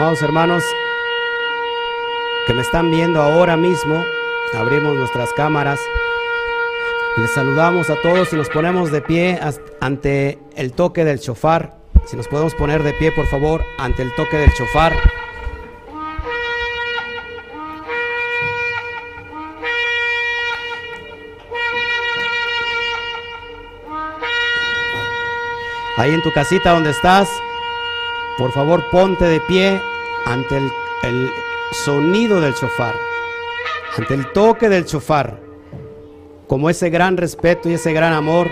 Amados hermanos que me están viendo ahora mismo, abrimos nuestras cámaras. Les saludamos a todos y nos ponemos de pie ante el toque del chofar. Si nos podemos poner de pie, por favor, ante el toque del chofar. Ahí en tu casita donde estás, por favor ponte de pie ante el, sonido del chofar, ante el toque del chofar, como ese gran respeto y ese gran amor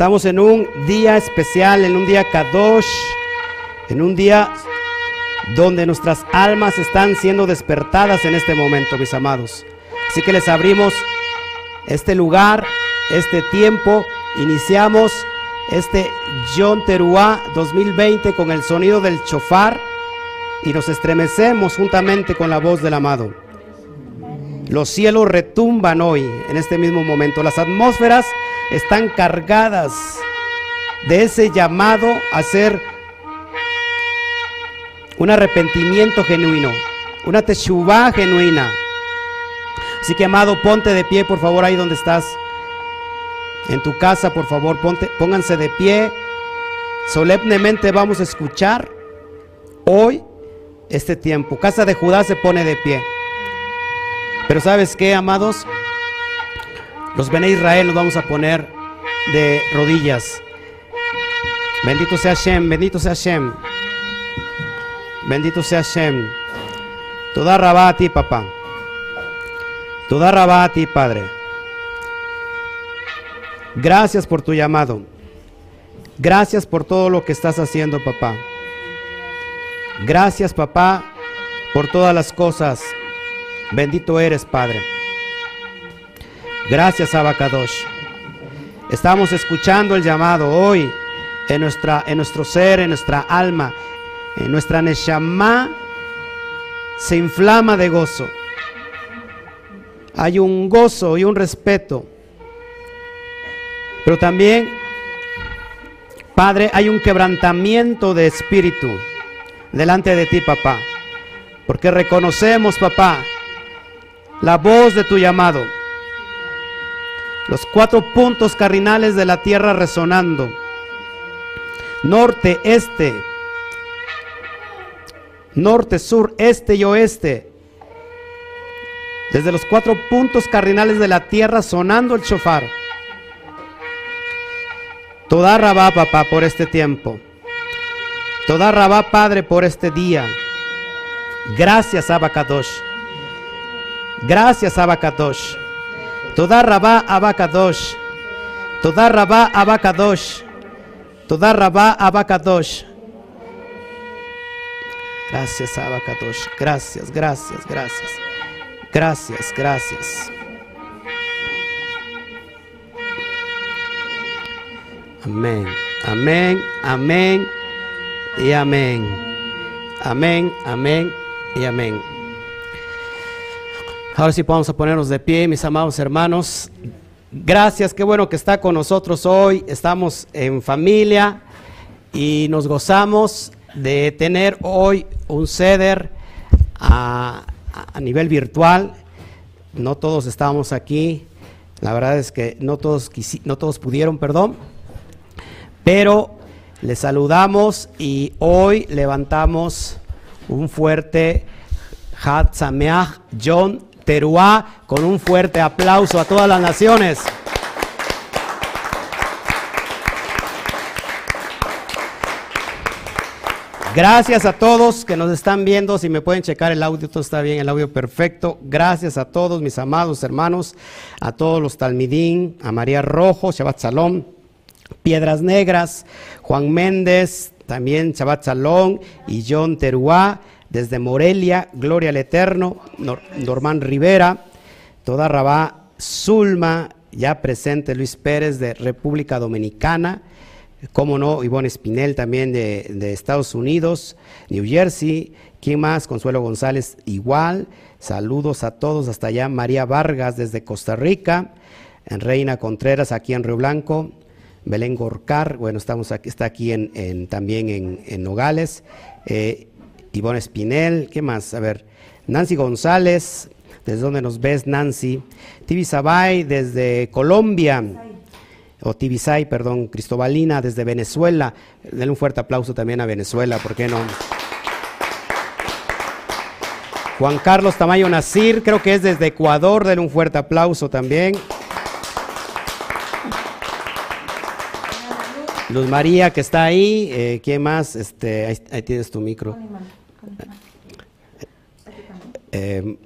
Estamos en un día especial, en un día Kadosh, en un día donde nuestras almas están siendo despertadas en este momento, mis amados. Así que les abrimos este lugar, este tiempo. Iniciamos este John Teruá 2020 con el sonido del chofar y nos estremecemos juntamente con la voz del amado. Los cielos retumban hoy, en este mismo momento. Las atmósferas están cargadas de ese llamado a ser un arrepentimiento genuino, una teshuvah genuina. Así que amado, ponte de pie, por favor, ahí donde estás. En tu casa, por favor, ponte, pónganse de pie. Solemnemente vamos a escuchar hoy este tiempo. Casa de Judá se pone de pie. Pero ¿sabes qué, amados? Los Bene Israel nos vamos a poner de rodillas. Bendito sea Shem, bendito sea Shem. Bendito sea Shem. Toda rabá a ti, papá. Toda rabá a ti, Padre. Gracias por tu llamado. Gracias por todo lo que estás haciendo, papá. Gracias, papá, por todas las cosas. Bendito eres, Padre. Gracias, Abacadosh. Estamos escuchando el llamado hoy en, nuestra, en nuestro ser, en nuestra alma, en nuestra Neshama se inflama de gozo. Hay un gozo y un respeto. Pero también, Padre, hay un quebrantamiento de espíritu delante de ti, papá. Porque reconocemos, papá, la voz de tu llamado los cuatro puntos cardinales de la tierra resonando. Norte, este, norte, sur, este y oeste. Desde los cuatro puntos cardinales de la tierra sonando el chofar. Toda rabá, papá, por este tiempo. Toda rabá, Padre, por este día. Gracias, Abacadosh. Gracias, Abacadosh. Toda rabá abacadosh. Toda rabá abacadosh. Toda rabá abacadosh. Gracias, Abacadosh. Gracias, gracias, gracias. Gracias, gracias. Amén, amén, amén y amén. Amén, amén y amén. Ahora sí vamos a ponernos de pie, mis amados hermanos. Gracias, qué bueno que está con nosotros hoy. Estamos en familia y nos gozamos de tener hoy un ceder a, nivel virtual. No todos estábamos aquí. La verdad es que no todos, no todos pudieron, perdón. Pero les saludamos y hoy levantamos un fuerte Hatzameach John Teruá, con un fuerte aplauso a todas las naciones. Gracias a todos que nos están viendo. Si me pueden checar el audio, todo está bien, el audio perfecto. Gracias a todos mis amados hermanos, a todos los Talmidín, a María Rojo, Shabbat Salón, Piedras Negras, Juan Méndez, también Shabbat Salón y John Teruá desde Morelia, Gloria al Eterno, Normán Rivera, toda Rabá, Zulma, ya presente Luis Pérez de República Dominicana, como no, Ivonne Espinel también de, Estados Unidos, New Jersey, ¿quién más? Consuelo González igual, saludos a todos hasta allá, María Vargas desde Costa Rica, Reina Contreras aquí en Río Blanco, Belén Gorcar, bueno, estamos aquí, está aquí en, también en, Nogales, eh, Ivonne Espinel, ¿qué más? A ver, Nancy González, ¿desde dónde nos ves, Nancy? Tibi Sabay, desde Colombia, o Tibisay, perdón, Cristobalina, desde Venezuela, denle un fuerte aplauso también a Venezuela, ¿por qué no? Juan Carlos Tamayo Nacir, creo que es desde Ecuador, denle un fuerte aplauso también. Luz María, que está ahí. Eh, ¿Quién más? Este, ahí, tienes tu micro. Eh,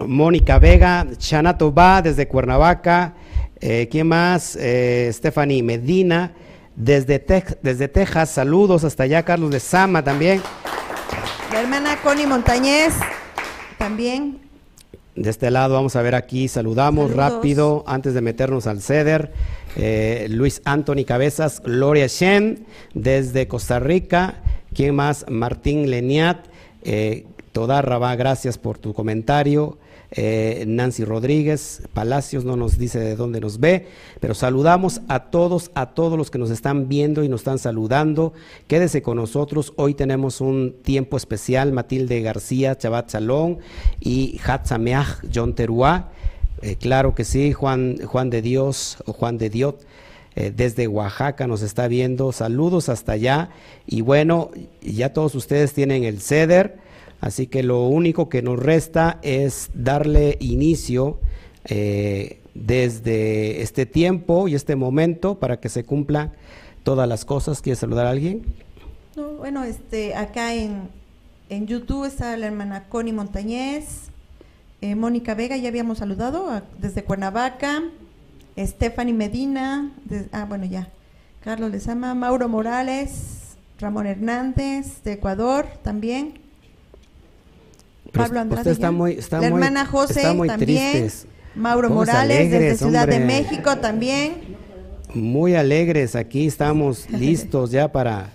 Mónica Vega, Chanato Va desde Cuernavaca. Eh, ¿Quién más? Stephanie Medina desde, desde Texas. Saludos hasta allá. Carlos de Sama también. La hermana Connie Montañez también. De este lado vamos a ver aquí, saludamos rápido antes de meternos al CEDER. Eh, Luis Anthony Cabezas, Gloria Shen desde Costa Rica. ¿Quién más? Martín Leniat. Eh, Toda gracias por tu comentario. Eh, Nancy Rodríguez Palacios no nos dice de dónde nos ve, pero saludamos a todos, a todos los que nos están viendo y nos están saludando. Quédese con nosotros. Hoy tenemos un tiempo especial. Matilde García, Chabat Salón y Hatzameach John Teruá. Eh, claro que sí, Juan, Juan de Dios o Juan de Dios. Eh, desde Oaxaca nos está viendo. Saludos hasta allá. Y bueno, ya todos ustedes tienen el CEDER, así que lo único que nos resta es darle inicio eh, desde este tiempo y este momento para que se cumplan todas las cosas. ¿Quieres saludar a alguien? bueno, este, acá en, en YouTube está la hermana Connie Montañez. Eh, Mónica Vega, ya habíamos saludado desde Cuernavaca. Stephanie Medina, ah, bueno, ya. Carlos Lezama, Mauro Morales, Ramón Hernández, de Ecuador también. Pablo Andrade. Está muy, la hermana José también. Mauro Morales, desde Ciudad de México también. Muy alegres, aquí estamos listos ya para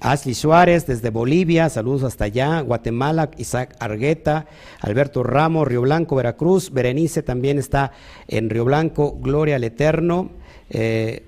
Ashley Suárez desde Bolivia, saludos hasta allá, Guatemala, Isaac Argueta, Alberto Ramos, Río Blanco, Veracruz, Berenice también está en Río Blanco, Gloria al Eterno. Eh,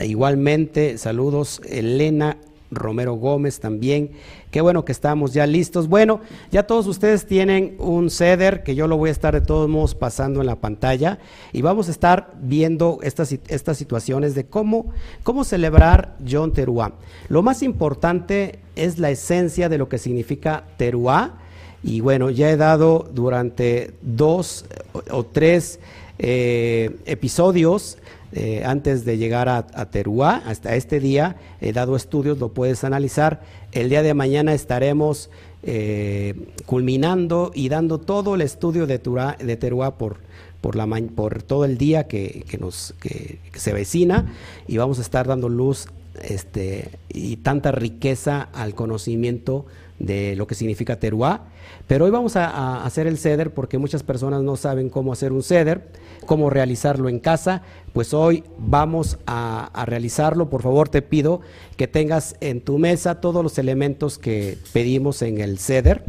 igualmente, saludos, Elena Romero Gómez también. Qué bueno que estamos ya listos. Bueno, ya todos ustedes tienen un ceder que yo lo voy a estar de todos modos pasando en la pantalla y vamos a estar viendo estas, estas situaciones de cómo, cómo celebrar John Teruá. Lo más importante es la esencia de lo que significa Teruá y bueno, ya he dado durante dos o tres eh, episodios eh, antes de llegar a, Teruá, hasta este día, he dado estudios, lo puedes analizar. El día de mañana estaremos eh, culminando y dando todo el estudio de, de Teruá por, por, la, por todo el día que, nos, que, se vecina y vamos a estar dando luz este, y tanta riqueza al conocimiento de lo que significa Teruá. Pero hoy vamos a, hacer el ceder porque muchas personas no saben cómo hacer un ceder, cómo realizarlo en casa. Pues hoy vamos a, realizarlo. Por favor, te pido que tengas en tu mesa todos los elementos que pedimos en el ceder.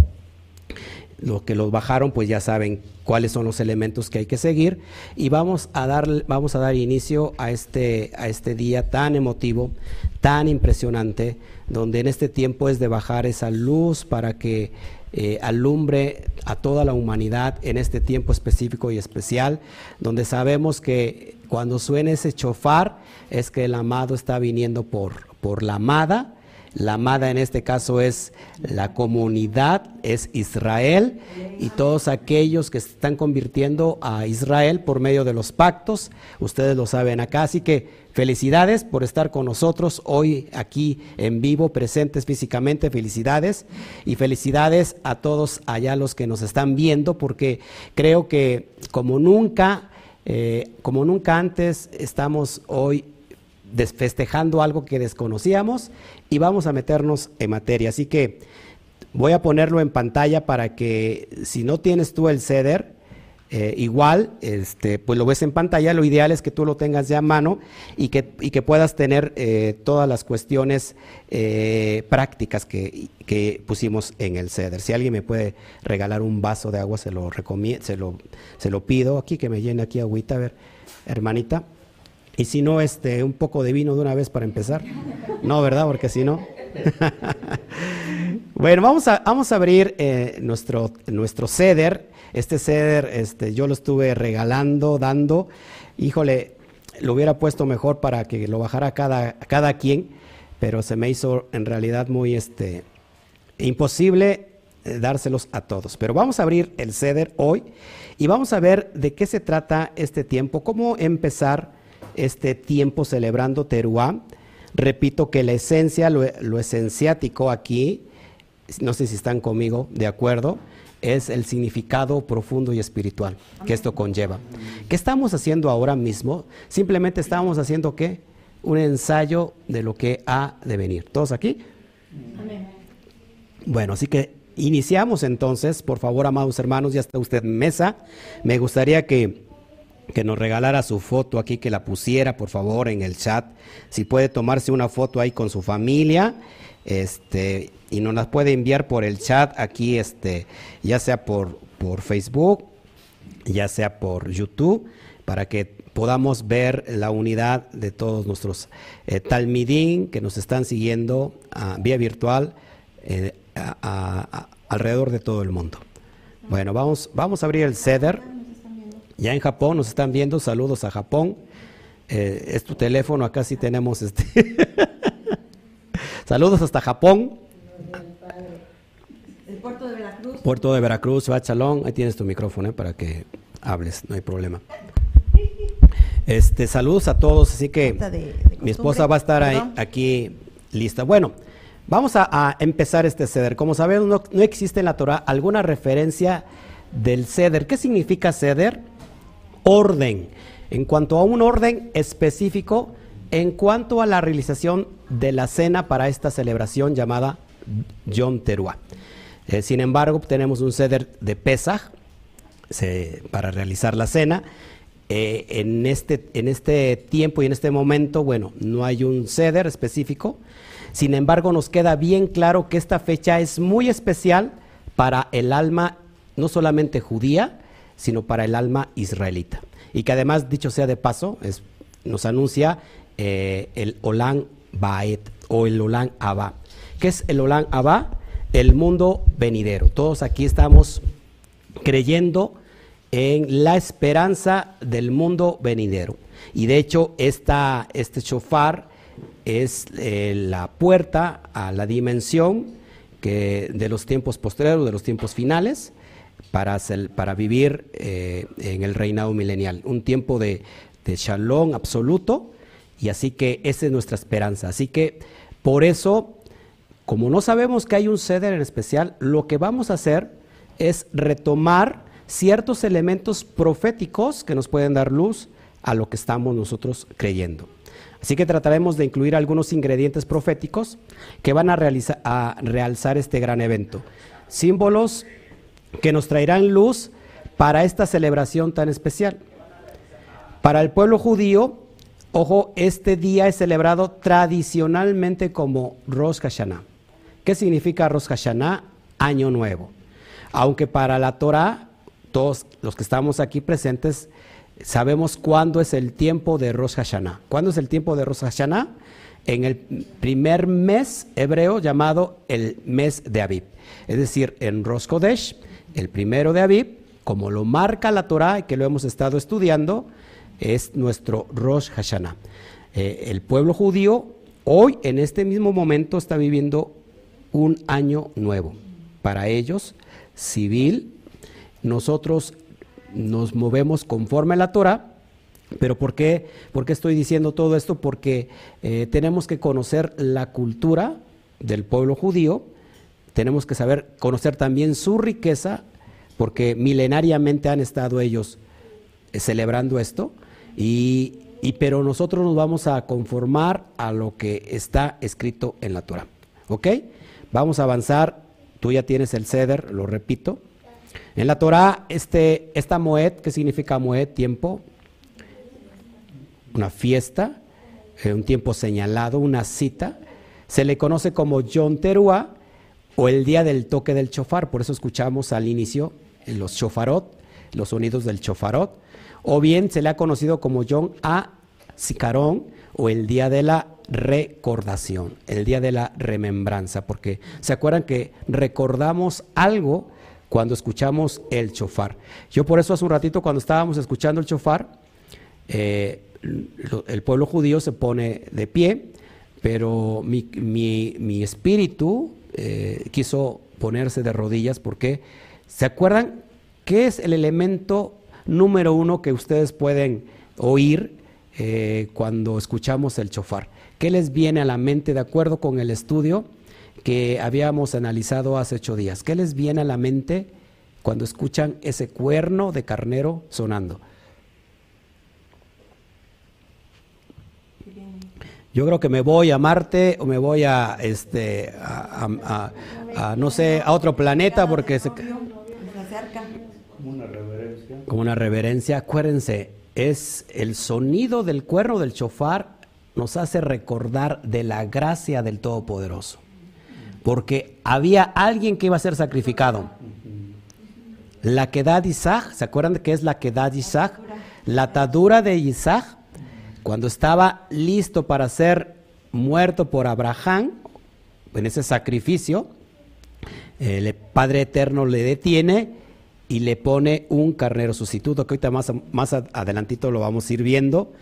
Los que los bajaron, pues ya saben cuáles son los elementos que hay que seguir. Y vamos a dar, vamos a dar inicio a este, a este día tan emotivo, tan impresionante donde en este tiempo es de bajar esa luz para que eh, alumbre a toda la humanidad en este tiempo específico y especial, donde sabemos que cuando suene ese chofar es que el amado está viniendo por, por la amada. La amada en este caso es la comunidad, es Israel y todos aquellos que están convirtiendo a Israel por medio de los pactos, ustedes lo saben acá, así que Felicidades por estar con nosotros hoy aquí en vivo, presentes físicamente. Felicidades y felicidades a todos allá los que nos están viendo, porque creo que como nunca, eh, como nunca antes, estamos hoy festejando algo que desconocíamos y vamos a meternos en materia. Así que voy a ponerlo en pantalla para que si no tienes tú el ceder, eh, igual, este, pues lo ves en pantalla, lo ideal es que tú lo tengas ya a mano y que, y que puedas tener eh, todas las cuestiones eh, prácticas que, que, pusimos en el CEDER. Si alguien me puede regalar un vaso de agua, se lo, se lo, se lo pido aquí, que me llene aquí agüita, a ver, hermanita. Y si no, este, un poco de vino de una vez para empezar. No, ¿verdad? Porque si no. bueno, vamos a, vamos a abrir nuestro, nuestro CEDER este ceder, este, yo lo estuve regalando, dando. Híjole, lo hubiera puesto mejor para que lo bajara cada, cada quien, pero se me hizo en realidad muy este, imposible eh, dárselos a todos. Pero vamos a abrir el ceder hoy y vamos a ver de qué se trata este tiempo, cómo empezar este tiempo celebrando Teruá. Repito que la esencia, lo, lo esenciático aquí, no sé si están conmigo de acuerdo, es el significado profundo y espiritual que esto conlleva. ¿Qué estamos haciendo ahora mismo? Simplemente estamos haciendo qué? Un ensayo de lo que ha de venir. ¿Todos aquí? Bueno, así que iniciamos entonces, por favor, amados hermanos, ya está usted en mesa. Me gustaría que, que nos regalara su foto aquí, que la pusiera, por favor, en el chat. Si puede tomarse una foto ahí con su familia este, y nos las puede enviar por el chat aquí, este, ya sea por, por Facebook, ya sea por YouTube, para que podamos ver la unidad de todos nuestros eh, talmidín que nos están siguiendo a vía virtual eh, alrededor de todo el mundo. Bueno, vamos, vamos a abrir el ceder. Ya en Japón nos están viendo, saludos a Japón. Eh, es tu teléfono, acá sí tenemos este. Saludos hasta Japón. El puerto de Veracruz. Puerto de Veracruz, Bachalón. Ahí tienes tu micrófono eh, para que hables, no hay problema. Este, saludos a todos, así que mi esposa va a estar ahí, aquí lista. Bueno, vamos a, empezar este ceder. Como sabemos, no, no, existe en la Torah alguna referencia del ceder. ¿Qué significa ceder? Orden. En cuanto a un orden específico, en cuanto a la realización de la cena para esta celebración llamada Yom Teruah. Eh, sin embargo, tenemos un ceder de Pesach para realizar la cena. Eh, en, este, en este tiempo y en este momento, bueno, no hay un ceder específico. Sin embargo, nos queda bien claro que esta fecha es muy especial para el alma, no solamente judía, sino para el alma israelita. Y que además, dicho sea de paso, nos anuncia eh, el Olan Baet o el Olan Abba. ¿Qué es el Olan Abba? El mundo venidero. Todos aquí estamos creyendo en la esperanza del mundo venidero. Y de hecho, esta, este shofar es eh, la puerta a la dimensión que, de los tiempos posteriores, de los tiempos finales, para, para vivir eh, en el reinado milenial. Un tiempo de, de shalom absoluto y así que esa es nuestra esperanza. Así que por eso, como no sabemos que hay un ceder en especial, lo que vamos a hacer es retomar ciertos elementos proféticos que nos pueden dar luz a lo que estamos nosotros creyendo. Así que trataremos de incluir algunos ingredientes proféticos que van a, a realzar este gran evento. Símbolos que nos traerán luz para esta celebración tan especial. Para el pueblo judío, Ojo, este día es celebrado tradicionalmente como Rosh Hashanah. ¿Qué significa Rosh Hashanah? Año Nuevo. Aunque para la Torah, todos los que estamos aquí presentes, sabemos cuándo es el tiempo de Rosh Hashanah. ¿Cuándo es el tiempo de Rosh Hashanah? En el primer mes hebreo llamado el mes de Aviv. Es decir, en Rosh Kodesh, el primero de Aviv, como lo marca la Torah y que lo hemos estado estudiando, es nuestro Rosh Hashanah. Eh, el pueblo judío hoy, en este mismo momento, está viviendo un año nuevo. Para ellos, civil, nosotros nos movemos conforme a la Torah, pero ¿por qué, ¿Por qué estoy diciendo todo esto? Porque eh, tenemos que conocer la cultura del pueblo judío, tenemos que saber conocer también su riqueza, porque milenariamente han estado ellos eh, celebrando esto, y, pero nosotros nos vamos a conformar a lo que está escrito en la Torah. ¿Ok? Vamos a avanzar. Tú ya tienes el ceder, lo repito. En la Torah, este, esta Moed, ¿qué significa Moed? Tiempo, una fiesta, eh, un tiempo señalado, una cita. Se le conoce como Yom Teruah o el día del toque del chofar. Por eso escuchamos al inicio los chofarot, los sonidos del chofarot. O bien se le ha conocido como Yom A Sicarón o el día de la recordación, el día de la remembranza, porque se acuerdan que recordamos algo cuando escuchamos el chofar. Yo por eso hace un ratito cuando estábamos escuchando el chofar, eh, el pueblo judío se pone de pie, pero mi, espíritu eh, quiso ponerse de rodillas porque, ¿se acuerdan qué es el elemento número uno que ustedes pueden oír eh, cuando escuchamos el chofar? ¿Qué les viene a la mente de acuerdo con el estudio que habíamos analizado hace ocho días? ¿Qué les viene a la mente cuando escuchan ese cuerno de carnero sonando? Yo creo que me voy a Marte o me voy a, este, a, no sé, a otro planeta porque se... Como una reverencia. Como una reverencia. Acuérdense, es el sonido del cuerno del chofar nos hace recordar de la gracia del Todopoderoso. Porque había alguien que iba a ser sacrificado. La quedad Isaac, ¿se acuerdan de qué es la quedad Isaac? La atadura de Isaac cuando estaba listo para ser muerto por Abraham, en ese sacrificio, el Padre Eterno le detiene y le pone un carnero sustituto, que ahorita más, más adelantito lo vamos a ir viendo,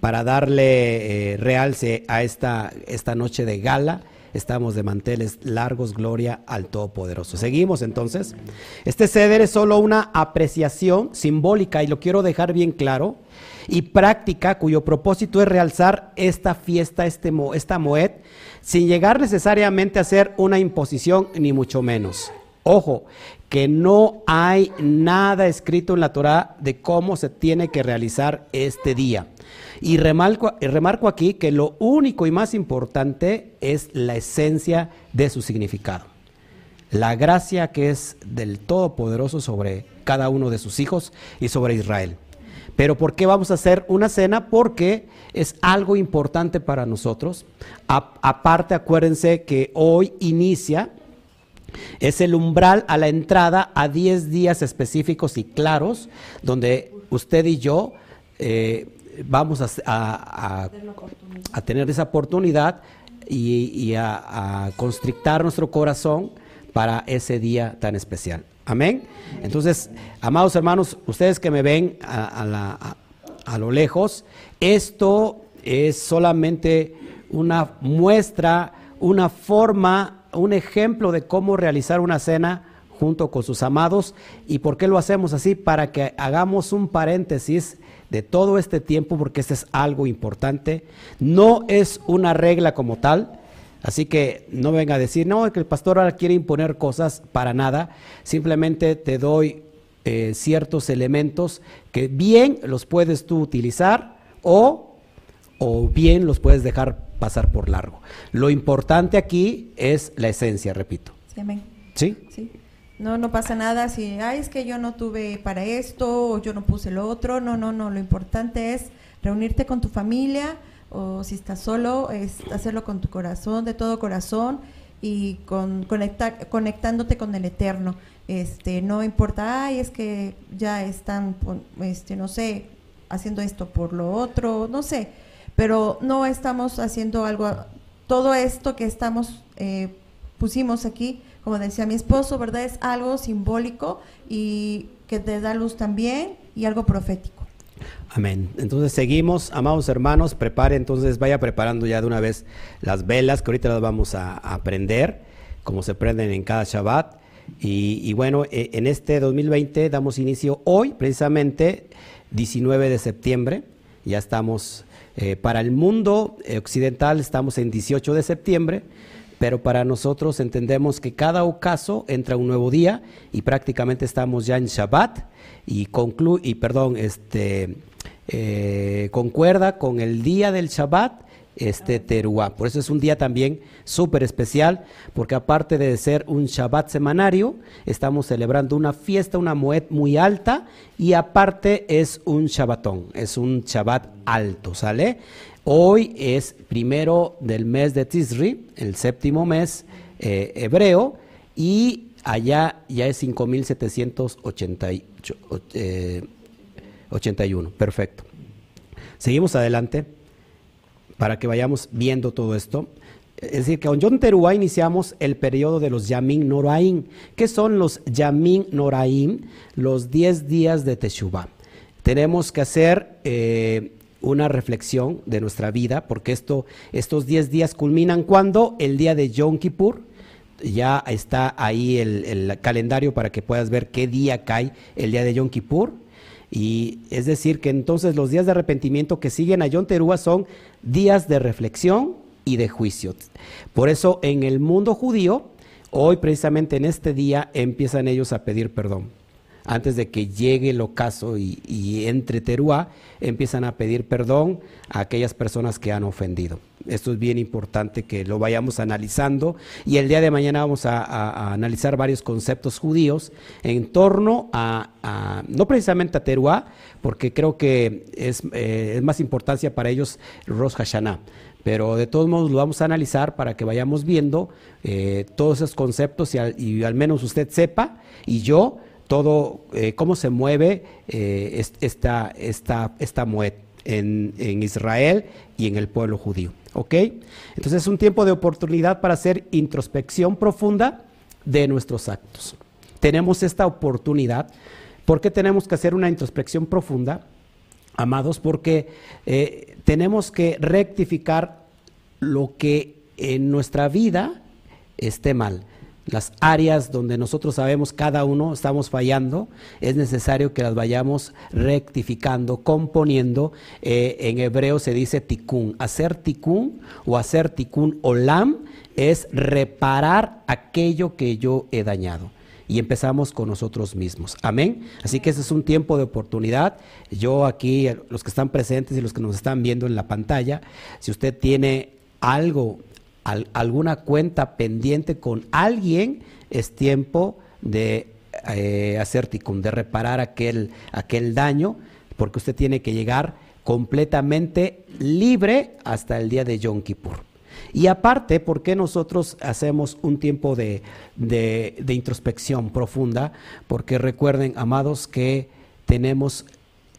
para darle eh, realce a esta, esta noche de gala. Estamos de manteles largos, gloria al Todopoderoso. Seguimos entonces. Este ceder es solo una apreciación simbólica y lo quiero dejar bien claro y práctica cuyo propósito es realzar esta fiesta, este, esta Moed, sin llegar necesariamente a ser una imposición, ni mucho menos. Ojo, que no hay nada escrito en la Torah de cómo se tiene que realizar este día. Y remarco, remarco aquí que lo único y más importante es la esencia de su significado. La gracia que es del Todopoderoso sobre cada uno de sus hijos y sobre Israel. Pero ¿por qué vamos a hacer una cena? Porque es algo importante para nosotros. aparte, acuérdense que hoy inicia, es el umbral a la entrada a 10 días específicos y claros, donde usted y yo eh, vamos a, tener esa oportunidad y, a constrictar nuestro corazón para ese día tan especial. Amén. Entonces, amados hermanos, ustedes que me ven a, lo lejos, esto es solamente una muestra, una forma, un ejemplo de cómo realizar una cena junto con sus amados. ¿Y por qué lo hacemos así? Para que hagamos un paréntesis de todo este tiempo, porque este es algo importante. No es una regla como tal, Así que no venga a decir, no, que el pastor ahora quiere imponer cosas para nada. Simplemente te doy eh, ciertos elementos que bien los puedes tú utilizar o, o bien los puedes dejar pasar por largo. Lo importante aquí es la esencia, repito. Sí, amén. ¿Sí? Sí. No, no pasa nada si, ay, es que yo no tuve para esto o yo no puse lo otro. No, no, no. Lo importante es reunirte con tu familia, o si estás solo, es hacerlo con tu corazón, de todo corazón y con conectar, conectándote con el Eterno. Este, no importa, ay, es que ya están, este, no sé, haciendo esto por lo otro, no sé, pero no estamos haciendo algo, todo esto que estamos, eh, pusimos aquí, como decía mi esposo, ¿verdad? Es algo simbólico y que te da luz también y algo profético. Amén. Entonces seguimos, amados hermanos, prepare entonces, vaya preparando ya de una vez las velas, que ahorita las vamos a, aprender, como se prenden en cada Shabbat. Y, bueno, e, en este 2020 damos inicio hoy, precisamente 19 de septiembre. Ya estamos, eh, para el mundo occidental estamos en 18 de septiembre, pero para nosotros entendemos que cada ocaso entra un nuevo día y prácticamente estamos ya en Shabbat y y perdón, este eh, concuerda con el día del Shabbat este Teruá. Por eso es un día también súper especial, porque aparte de ser un Shabbat semanario, estamos celebrando una fiesta, una Moed muy alta, y aparte es un Shabbatón, es un Shabbat alto, ¿sale? Hoy es primero del mes de Tisri, el séptimo mes eh, hebreo, y allá ya es 5781. Perfecto. Seguimos adelante para que vayamos viendo todo esto. Es decir, que con John Teruá iniciamos el periodo de los Yamin Noraim. ¿Qué son los Yamin Noraim? Los 10 días de Teshuvah. Tenemos que hacer eh, una reflexión de nuestra vida, porque esto, estos 10 días culminan cuando el día de Yom Kippur, ya está ahí el, el, calendario para que puedas ver qué día cae el día de Yom Kippur. Y es decir, que entonces los días de arrepentimiento que siguen a Yom Teruah son días de reflexión y de juicio. Por eso en el mundo judío, hoy precisamente en este día empiezan ellos a pedir perdón antes de que llegue el ocaso y, entre Teruá, empiezan a pedir perdón a aquellas personas que han ofendido. Esto es bien importante que lo vayamos analizando y el día de mañana vamos a, analizar varios conceptos judíos en torno a, no precisamente a Teruá, porque creo que es, eh, más importancia para ellos Rosh Hashanah, pero de todos modos lo vamos a analizar para que vayamos viendo eh, todos esos conceptos y al menos usted sepa y yo todo, eh, cómo se mueve eh, esta, esta, esta en, en, Israel y en el pueblo judío. ¿Ok? Entonces es un tiempo de oportunidad para hacer introspección profunda de nuestros actos. Tenemos esta oportunidad. ¿Por qué tenemos que hacer una introspección profunda? Amados, porque eh, tenemos que rectificar lo que en nuestra vida esté mal las áreas donde nosotros sabemos cada uno estamos fallando, es necesario que las vayamos rectificando, componiendo. Eh, en hebreo se dice tikkun. Hacer tikkun o hacer tikkun olam es reparar aquello que yo he dañado. Y empezamos con nosotros mismos. Amén. Así que ese es un tiempo de oportunidad. Yo aquí, los que están presentes y los que nos están viendo en la pantalla, si usted tiene algo alguna cuenta pendiente con alguien, es tiempo de eh, hacer ticum, de reparar aquel, aquel daño, porque usted tiene que llegar completamente libre hasta el día de Yom Kippur. Y aparte, ¿por qué nosotros hacemos un tiempo de, de, introspección profunda? Porque recuerden, amados, que tenemos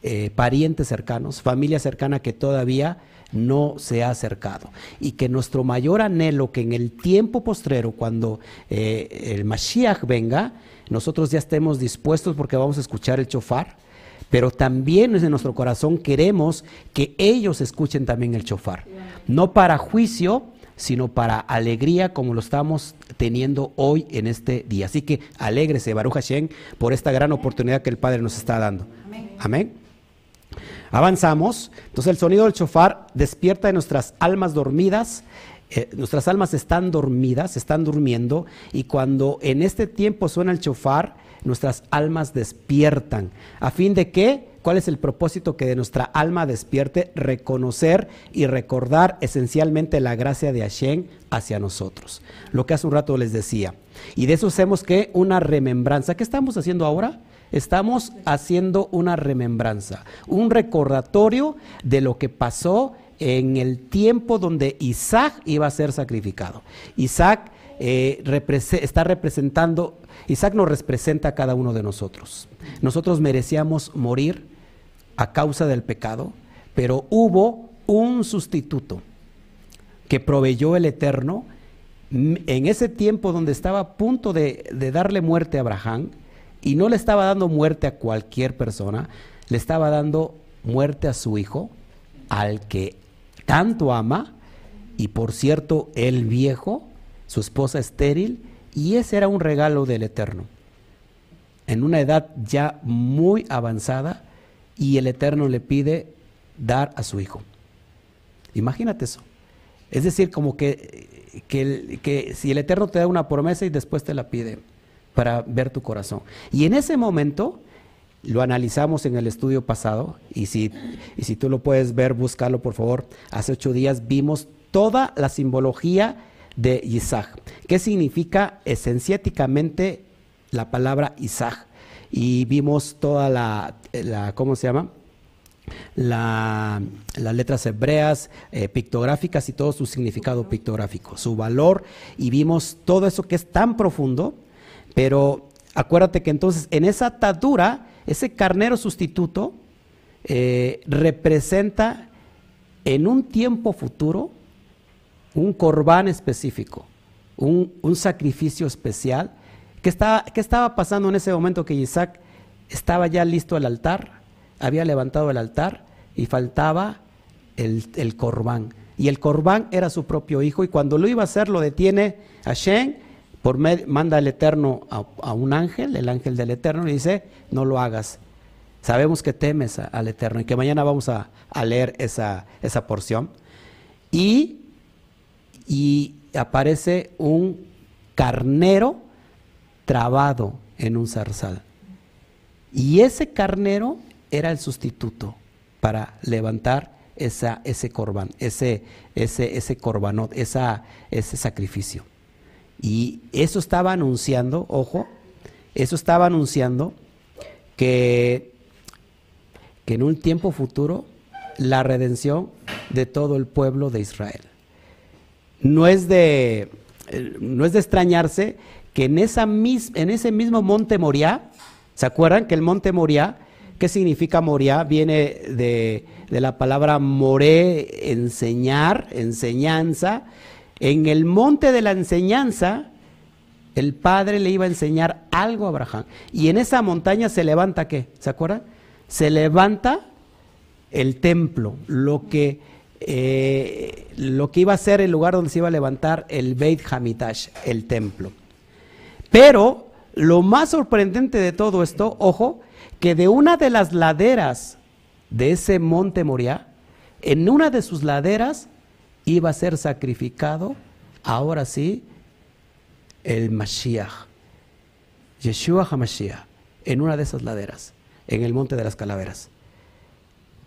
eh, parientes cercanos, familia cercana que todavía no se ha acercado. Y que nuestro mayor anhelo, que en el tiempo postrero, cuando eh, el Mashiach venga, nosotros ya estemos dispuestos porque vamos a escuchar el chofar, pero también desde nuestro corazón queremos que ellos escuchen también el chofar. No para juicio, sino para alegría como lo estamos teniendo hoy en este día. Así que alégrese, Baruch Hashem, por esta gran oportunidad que el Padre nos está dando. Amén. Avanzamos. Entonces el sonido del chofar despierta en nuestras almas dormidas. Eh, nuestras almas están dormidas, están durmiendo. Y cuando en este tiempo suena el chofar, nuestras almas despiertan. ¿A fin de qué? ¿Cuál es el propósito que de nuestra alma despierte? Reconocer y recordar esencialmente la gracia de Hashem hacia nosotros. Lo que hace un rato les decía. Y de eso hacemos que una remembranza. ¿Qué estamos haciendo ahora? Estamos haciendo una remembranza, un recordatorio de lo que pasó en el tiempo donde Isaac iba a ser sacrificado. Isaac eh, está representando, Isaac nos representa a cada uno de nosotros. Nosotros merecíamos morir a causa del pecado, pero hubo un sustituto que proveyó el Eterno en ese tiempo donde estaba a punto de darle muerte a Abraham y no le estaba dando muerte a cualquier persona, le estaba dando muerte a su hijo, al que tanto ama, y por cierto, el viejo, su esposa estéril, y ese era un regalo del Eterno. En una edad ya muy avanzada, y el Eterno le pide dar a su hijo. Imagínate eso. Es decir, como que, que, que si el Eterno te da una promesa y después te la pide para ver tu corazón. Y en ese momento lo analizamos en el estudio pasado y si, y si tú lo puedes ver, búscalo por favor. Hace ocho días vimos toda la simbología de Isaac. ¿Qué significa esenciáticamente la palabra Isaac? Y vimos toda la, ¿cómo se llama? La, las letras hebreas, eh, pictográficas y todo su significado pictográfico, su valor, y vimos todo eso que es tan profundo, pero acuérdate que entonces en esa atadura, ese carnero sustituto eh, representa en un tiempo futuro un corbán específico, un, sacrificio especial. ¿Qué estaba, ¿Qué estaba pasando en ese momento que Isaac estaba ya listo al altar? Había levantado el altar y faltaba el, corbán. Y el corbán era su propio hijo y cuando lo iba a hacer lo detiene Hashem, por manda el Eterno a, un ángel, el ángel del Eterno, y dice, no lo hagas. Sabemos que temes al Eterno y que mañana vamos a, a leer esa, esa porción. Y y aparece un carnero trabado en un zarzal. Y ese carnero era el sustituto para levantar esa, ese corbán, ese, ese, ese corbanot, esa, ese sacrificio. Y eso estaba anunciando, ojo, eso estaba anunciando que, que en un tiempo futuro la redención de todo el pueblo de Israel no es de, no es de extrañarse que en, esa en ese mismo monte Moriah, ¿se acuerdan que el monte Moriah, qué significa Moriah? Viene de, de la palabra moré, enseñar, enseñanza. En el monte de la enseñanza, el padre le iba a enseñar algo a Abraham. Y en esa montaña se levanta qué? ¿Se acuerdan? Se levanta el templo, lo que eh, lo que iba a ser el lugar donde se iba a levantar el Beit Hamitash, el templo. Pero lo más sorprendente de todo esto, ojo, que de una de las laderas de ese monte Moriah, en una de sus laderas iba a ser sacrificado, ahora sí, el Mashiach, Yeshua HaMashiach, en una de esas laderas, en el monte de las calaveras.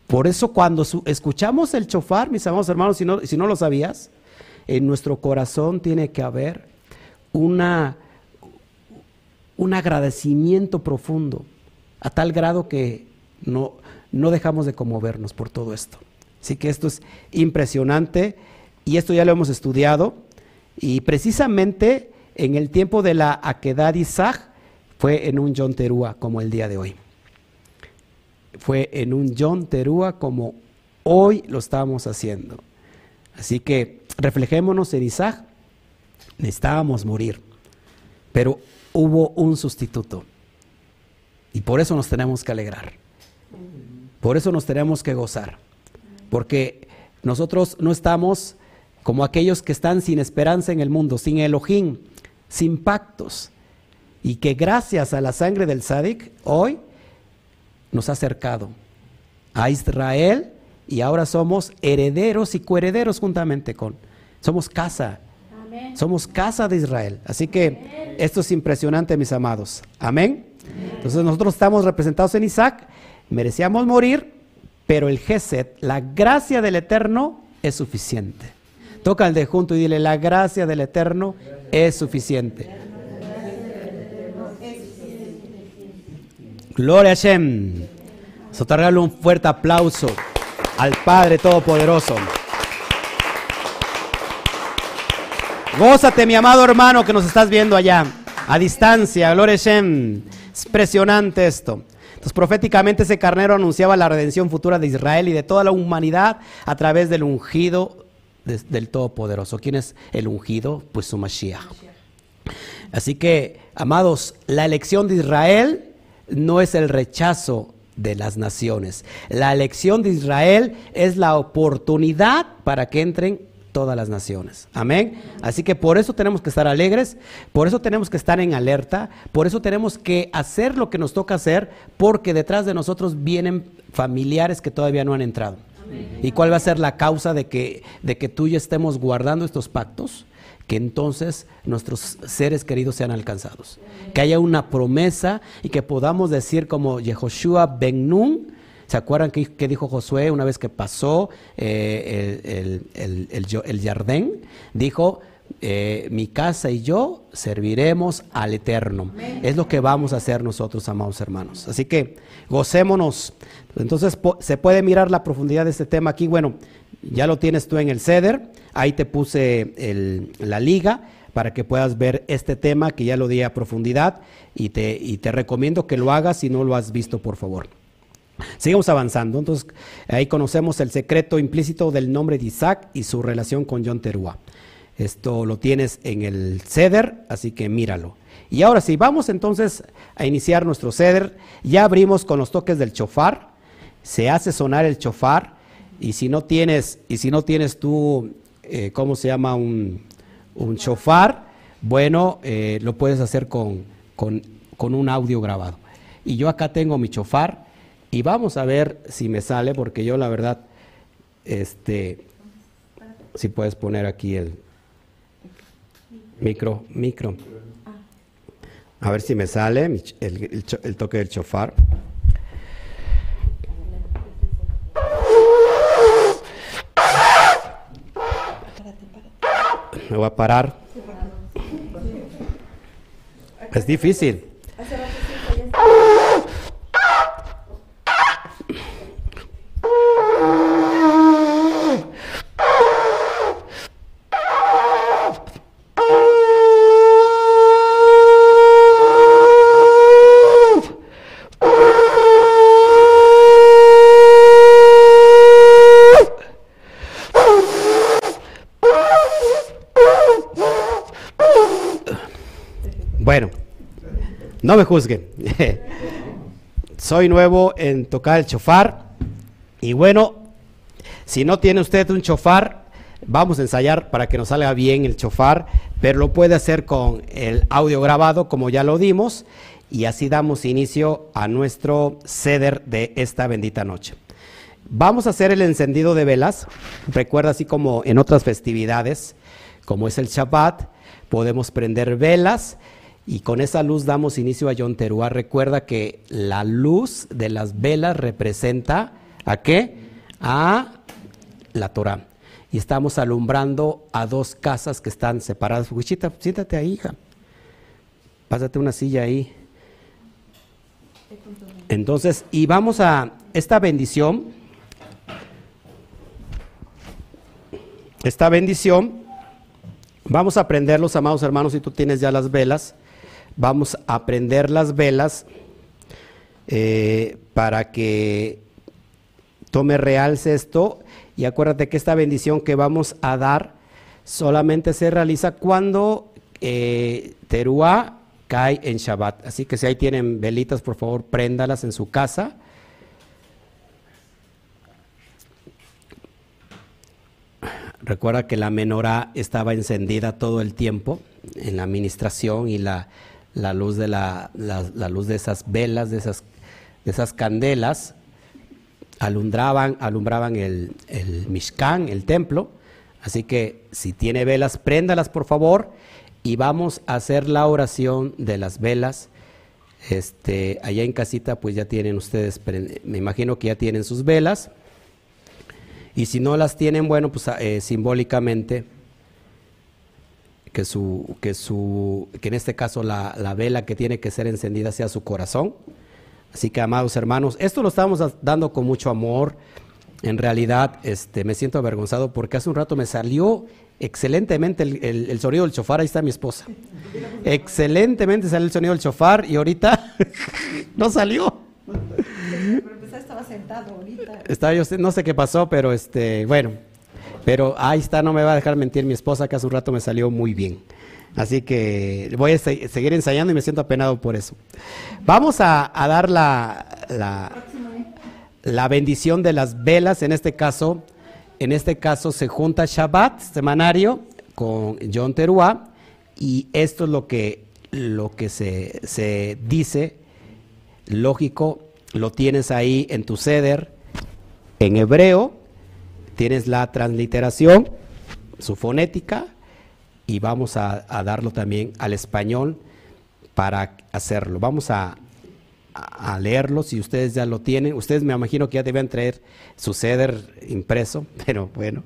Por eso cuando escuchamos el chofar, mis amados hermanos, si no, lo sabías, en nuestro corazón tiene que haber una, un agradecimiento profundo, a tal grado que no dejamos de conmovernos por todo esto. Así que esto es impresionante y esto ya lo hemos estudiado y precisamente en el tiempo de la Akedat Isaac fue en un John Terúa como el día de hoy fue en un John Terúa como hoy lo estamos haciendo. Así que reflejémonos en Isaac, necesitábamos morir, pero hubo un sustituto. Y por eso nos tenemos que alegrar. Por eso nos tenemos que gozar. Porque nosotros no estamos como aquellos que están sin esperanza en el mundo, sin Elohim, sin pactos. Y que gracias a la sangre del Sadik, hoy nos ha acercado a Israel y ahora somos herederos y coherederos juntamente con. Somos casa. Somos casa de Israel. Así que esto es impresionante, mis amados. Amén. Entonces nosotros estamos representados en Isaac, merecíamos morir, pero el Geset, la gracia del Eterno, es suficiente. Toca el de junto y dile, la gracia del Eterno es suficiente. Gloria a Shem. Sotargale un fuerte aplauso al Padre Todopoderoso. Gózate, mi amado hermano, que nos estás viendo allá, a distancia. Gloria a Shem. Es impresionante esto. Entonces, proféticamente ese carnero anunciaba la redención futura de Israel y de toda la humanidad a través del ungido del Todopoderoso. ¿Quién es el ungido? Pues su Mashiach. Así que, amados, la elección de Israel no es el rechazo de las naciones. La elección de Israel es la oportunidad para que entren todas las naciones. Amén. Así que por eso tenemos que estar alegres, por eso tenemos que estar en alerta, por eso tenemos que hacer lo que nos toca hacer, porque detrás de nosotros vienen familiares que todavía no han entrado. ¿Y cuál va a ser la causa de que, de que tú y yo estemos guardando estos pactos? que entonces nuestros seres queridos sean alcanzados. Que haya una promesa y que podamos decir como Yehoshua Ben Nun, ¿Se acuerdan que, dijo Josué una vez que pasó eh, el, el, el, jardín? Dijo, eh, mi casa y yo serviremos al Eterno. Es lo que vamos a hacer nosotros, amados hermanos. Así que gocémonos. Entonces se puede mirar la profundidad de este tema aquí. Bueno, ya lo tienes tú en el CEDER. Ahí te puse la liga para que puedas ver este tema que ya lo di a profundidad y te, y te recomiendo que lo hagas si no lo has visto, por favor. Sigamos avanzando. Entonces, ahí conocemos el secreto implícito del nombre de Isaac y su relación con John Terúa. Esto lo tienes en el ceder, así que míralo. Y ahora sí, vamos entonces a iniciar nuestro ceder. Ya abrimos con los toques del chofar. Se hace sonar el chofar. Y si no tienes, y si no tienes tú, eh, ¿cómo se llama? Un, un chofar, bueno, eh, lo puedes hacer con, con, con un audio grabado. Y yo acá tengo mi chofar y vamos a ver si me sale, porque yo la verdad, este, si puedes poner aquí el micro, micro. A ver si me sale el, el, toque del chofar. Me voy a parar. Es difícil. Bueno, no me juzguen. Soy nuevo en tocar el chofar. Y bueno, si no tiene usted un chofar, vamos a ensayar para que nos salga bien el chofar, pero lo puede hacer con el audio grabado, como ya lo dimos, y así damos inicio a nuestro ceder de esta bendita noche. Vamos a hacer el encendido de velas. Recuerda, así como en otras festividades, como es el Shabbat, podemos prender velas y con esa luz damos inicio a Yom Teruah. Recuerda que la luz de las velas representa a qué? A la Torah. Y estamos alumbrando a dos casas que están separadas. Fuchita, siéntate ahí, hija. Pásate una silla ahí. Entonces, y vamos a esta bendición. Esta bendición, vamos a aprender los amados hermanos, si tú tienes ya las velas vamos a prender las velas eh, para que tome realce esto y acuérdate que esta bendición que vamos a dar solamente se realiza cuando eh, Teruá cae en Shabbat. Así que si ahí tienen velitas, por favor, préndalas en su casa. Recuerda que la menorá estaba encendida todo el tiempo en la administración y la la luz de, la, luz de esas velas, de esas, de esas candelas, alumbraban, alumbraban el, el Mishkan, el templo. Así que si tiene velas, préndalas por favor y vamos a hacer la oración de las velas. Este, allá en casita pues ya tienen ustedes, me imagino que ya tienen sus velas. Y si no las tienen, bueno, pues eh, simbólicamente que su, que su, que en este caso la, la, vela que tiene que ser encendida sea su corazón. Así que, amados hermanos, esto lo estamos dando con mucho amor. En realidad, este, me siento avergonzado porque hace un rato me salió excelentemente el, el, sonido del chofar. Ahí está mi esposa. Excelentemente salió el sonido del chofar y ahorita no salió. Pero pues estaba sentado ahorita. Estaba yo, no sé qué pasó, pero este, bueno, pero ahí está, no me va a dejar mentir mi esposa, que hace un rato me salió muy bien. Así que voy a seguir ensayando y me siento apenado por eso. Vamos a, dar la, la, bendición de las velas, en este caso, en este caso se junta Shabbat semanario con John Teruá y esto es lo que, lo que se, se dice, lógico, lo tienes ahí en tu ceder, en hebreo, Tienes la transliteración, su fonética, y vamos a, darlo también al español para hacerlo. Vamos a, a, leerlo si ustedes ya lo tienen. Ustedes me imagino que ya deben traer su ceder impreso, pero bueno.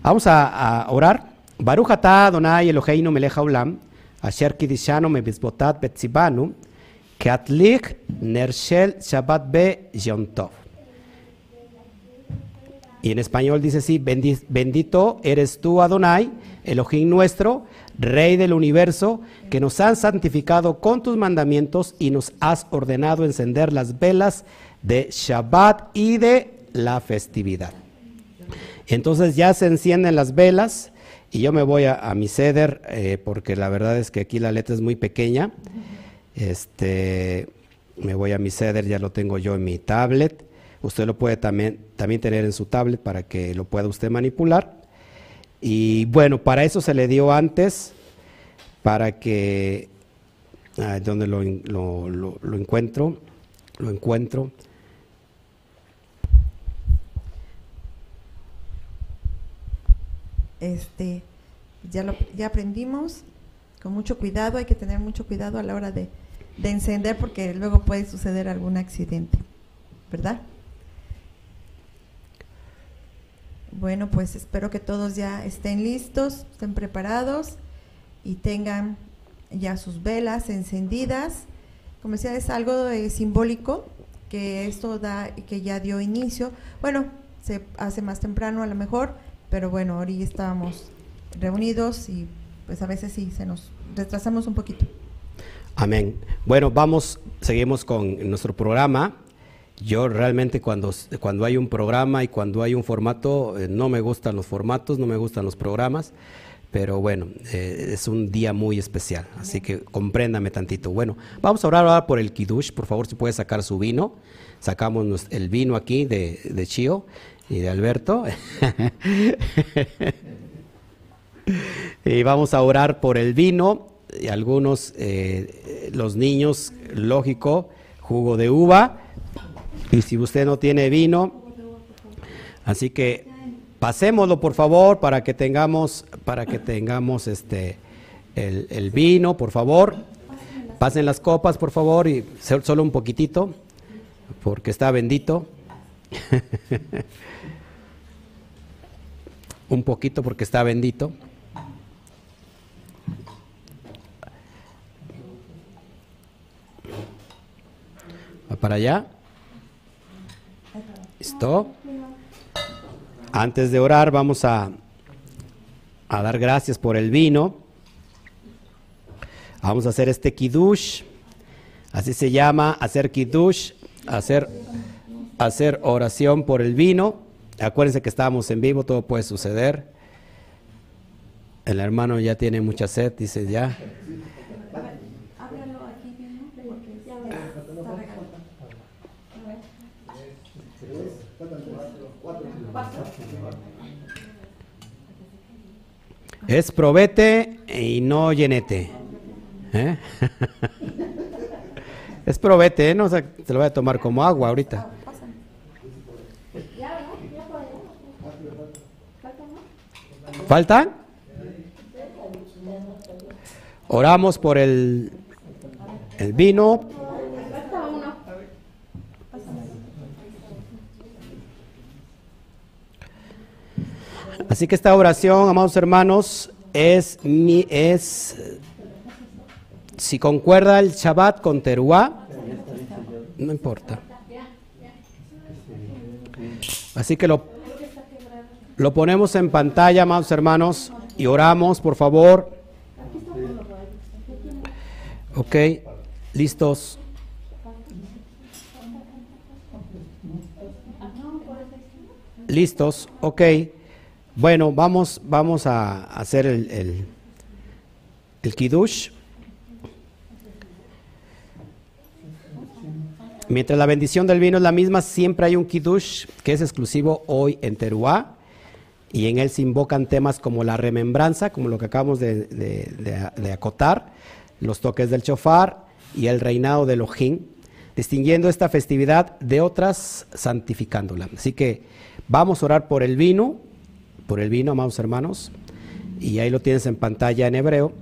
Vamos a, orar. Baruch atah Adonai Eloheinu melech haolam, asher kidishanu mebizbotat betzibanu, keatlich nershel shabbat be yom Y en español dice así, bendito eres tú Adonai, Elohim nuestro, Rey del universo, que nos has santificado con tus mandamientos y nos has ordenado encender las velas de Shabbat y de la festividad. Entonces ya se encienden las velas y yo me voy a, mi ceder eh, porque la verdad es que aquí la letra es muy pequeña. Este, me voy a mi ceder, ya lo tengo yo en mi tablet. Usted lo puede también, también tener en su tablet para que lo pueda usted manipular. Y bueno, para eso se le dio antes, para que, ah, donde lo, lo, encuentro, lo encuentro. Este, ya, lo, ya aprendimos, con mucho cuidado, hay que tener mucho cuidado a la hora de, de encender porque luego puede suceder algún accidente, ¿verdad? Bueno, pues espero que todos ya estén listos, estén preparados y tengan ya sus velas encendidas. Como decía, es algo eh, simbólico que esto da que ya dio inicio. Bueno, se hace más temprano a lo mejor, pero bueno, ahorita estábamos reunidos y pues a veces sí se nos retrasamos un poquito. Amén. Bueno, vamos, seguimos con nuestro programa. Yo realmente cuando, cuando hay un programa y cuando hay un formato, eh, no me gustan los formatos, no me gustan los programas, pero bueno, eh, es un día muy especial, así que compréndame tantito. Bueno, vamos a orar ahora por el Kiddush, por favor, si puede sacar su vino. Sacamos el vino aquí de, de Chio y de Alberto. y vamos a orar por el vino y algunos, eh, los niños, lógico, jugo de uva y si usted no tiene vino, así que pasémoslo por favor para que tengamos, para que tengamos este el, vino, por favor. Pasen las copas, por favor, y solo un poquitito, porque está bendito. un poquito porque está bendito. Va para allá. ¿Listo? Antes de orar vamos a, a dar gracias por el vino. Vamos a hacer este kiddush. Así se llama, hacer kiddush, hacer, hacer oración por el vino. Acuérdense que estamos en vivo, todo puede suceder. El hermano ya tiene mucha sed, dice ya. Es probete y no llenete. ¿eh? es probete, ¿eh? no se lo voy a tomar como agua ahorita. ¿Faltan? Oramos por el, el vino. Así que esta oración, amados hermanos, es, mi, es si concuerda el Shabbat con Teruá, no importa. Así que lo, lo ponemos en pantalla, amados hermanos, y oramos, por favor. Ok, listos. Listos, ok. Bueno, vamos, a hacer el, kiddush. Mientras la bendición del vino es la misma, siempre hay un kiddush que es exclusivo hoy en Teruá y en él se invocan temas como la remembranza, como lo que acabamos de, de, acotar, los toques del chofar y el reinado de Elohim, distinguiendo esta festividad de otras, santificándola. Así que vamos a orar por el vino por el vino, amados hermanos. Y ahí lo tienes en pantalla en hebreo.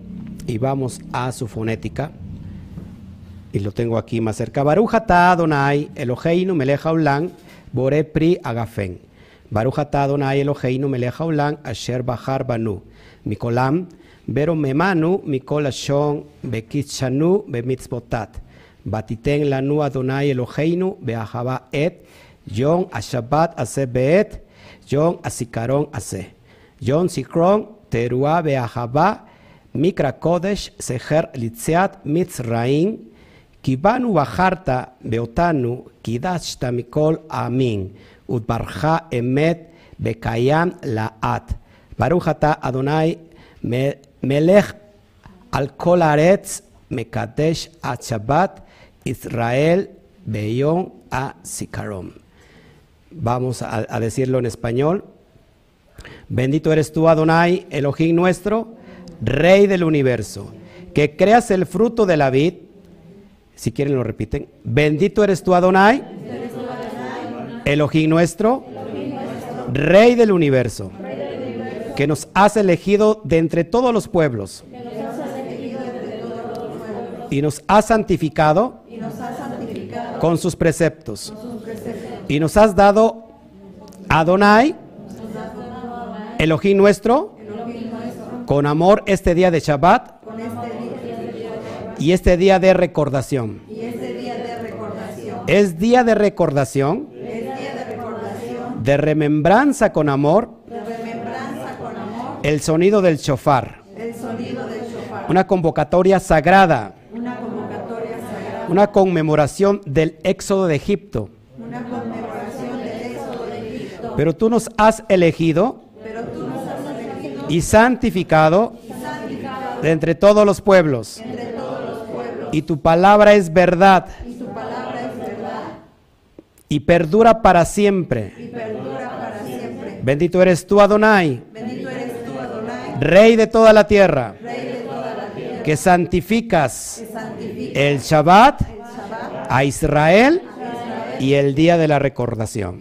Y vamos a su fonética. Y lo tengo aquí más cerca. Baruch atah Adonai Eloheinu melech haolam bore pri agafen. Baruch atah Adonai Eloheinu melech haolam asher bahar banu. Mikolam bero memanu mikol ashon bekitshanu bemitzvotat. Batiten lanu Adonai Eloheinu beahava et Yom Ashabat ase John Asicaron Ace, John Sikron Teruah Beahaba, Mikra Kodesh Seher Litziat Mitzraim, Kibanu Baharta Beotanu, Kidashta Mikol Amin, Utbarha Emet Bekayam Laat, Baruchata Adonai Melech על כל הארץ מקדש עד שבת ישראל ביום הזיכרון. Vamos a, decirlo en español. Bendito eres tú, Adonai, Elohim nuestro, Rey del universo, que creas el fruto de la vid. Si quieren lo repiten. Bendito eres tú, Adonai, Elohim nuestro, Rey del universo, que nos has elegido de entre todos los pueblos y nos has santificado con sus preceptos y nos has dado Adonai, Elohim nuestro, con amor este día de Shabbat y este día de recordación. Es día de recordación, de remembranza con amor, el sonido del shofar, una convocatoria sagrada, una conmemoración del éxodo de Egipto. Pero tú nos has elegido y santificado de entre todos los pueblos. Y tu palabra es verdad. Y perdura para siempre. Bendito eres tú, Adonai, Rey de toda la tierra, que santificas el Shabbat a Israel y el día de la recordación.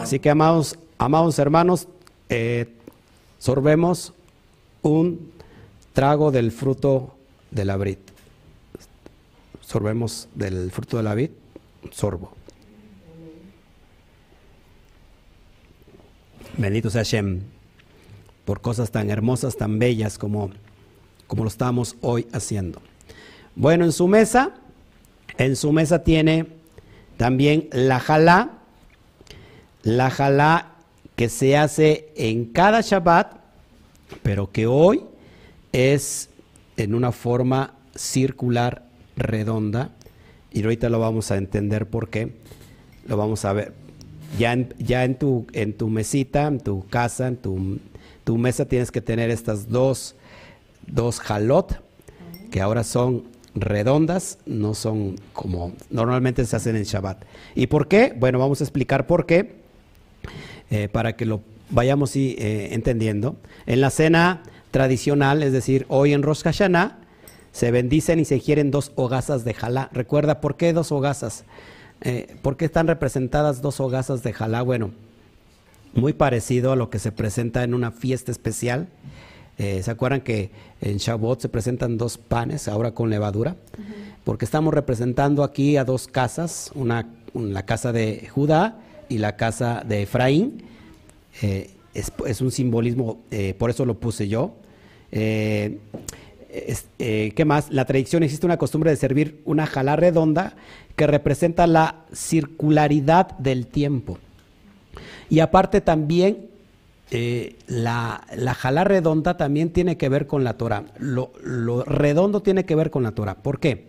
Así que, amados, amados hermanos, eh, sorbemos un trago del fruto de la vid. Sorbemos del fruto de la vid, sorbo. Bendito sea Hashem por cosas tan hermosas, tan bellas como, como lo estamos hoy haciendo. Bueno, en su mesa, en su mesa tiene también la jalá, la jalá que se hace en cada Shabbat, pero que hoy es en una forma circular, redonda, y ahorita lo vamos a entender por qué, lo vamos a ver. Ya en, ya en, tu, en tu mesita, en tu casa, en tu, tu mesa tienes que tener estas dos, dos jalot, que ahora son redondas, no son como normalmente se hacen en Shabbat. ¿Y por qué? Bueno, vamos a explicar por qué, eh, para que lo vayamos eh, entendiendo. En la cena tradicional, es decir, hoy en Rosh Hashanah, se bendicen y se quieren dos hogazas de jalá. Recuerda, ¿por qué dos hogazas? Eh, ¿Por qué están representadas dos hogazas de jalá? Bueno, muy parecido a lo que se presenta en una fiesta especial. Eh, ¿Se acuerdan que en Shavuot se presentan dos panes, ahora con levadura? Porque estamos representando aquí a dos casas, una, la casa de Judá y la casa de Efraín. Eh, es, un simbolismo, eh, por eso lo puse yo. ¿Qué más? La tradición existe una costumbre de servir una jalá redonda que representa la circularidad del tiempo. Y aparte también eh, la, la redonda también tiene que ver con la Torah. Lo, redondo tiene que ver con la Torah. ¿Por qué?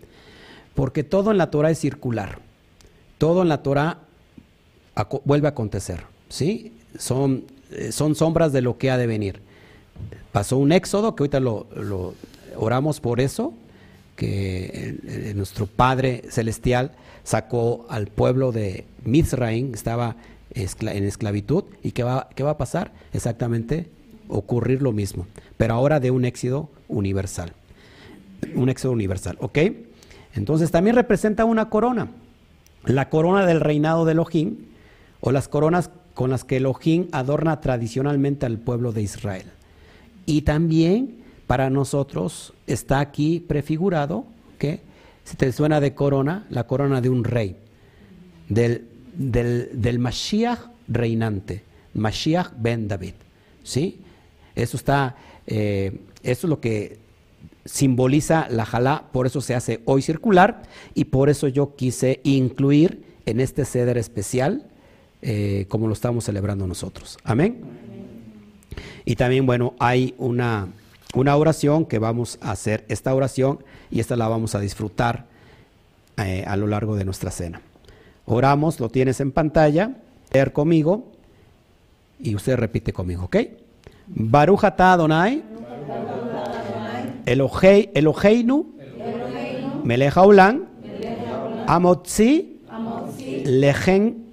Porque todo en la Torah es circular. Todo en la Torah vuelve a acontecer. ¿sí? Son, eh, son sombras de lo que ha de venir. Pasó un éxodo, que ahorita lo, lo oramos por eso, que nuestro Padre Celestial sacó al pueblo de Mizraim, estaba en esclavitud. ¿Y qué va, qué va a pasar? Exactamente ocurrir lo mismo, pero ahora de un éxodo universal. Un éxodo universal, ¿ok? Entonces también representa una corona, la corona del reinado de Elohim, o las coronas con las que Elohim adorna tradicionalmente al pueblo de Israel. Y también para nosotros está aquí prefigurado que, si te suena de corona, la corona de un rey, del, del, del Mashiach reinante, Mashiach ben David. ¿Sí? Eso está, eh, eso es lo que simboliza la jalá, por eso se hace hoy circular y por eso yo quise incluir en este ceder especial eh, como lo estamos celebrando nosotros. Amén. Y también, bueno, hay una, una oración que vamos a hacer, esta oración, y esta la vamos a disfrutar eh, a lo largo de nuestra cena. Oramos, lo tienes en pantalla, leer conmigo, y usted repite conmigo, ¿ok? Baruch Adonai, Elohei, Eloheinu, Melech haolam, Amotzi, Lejen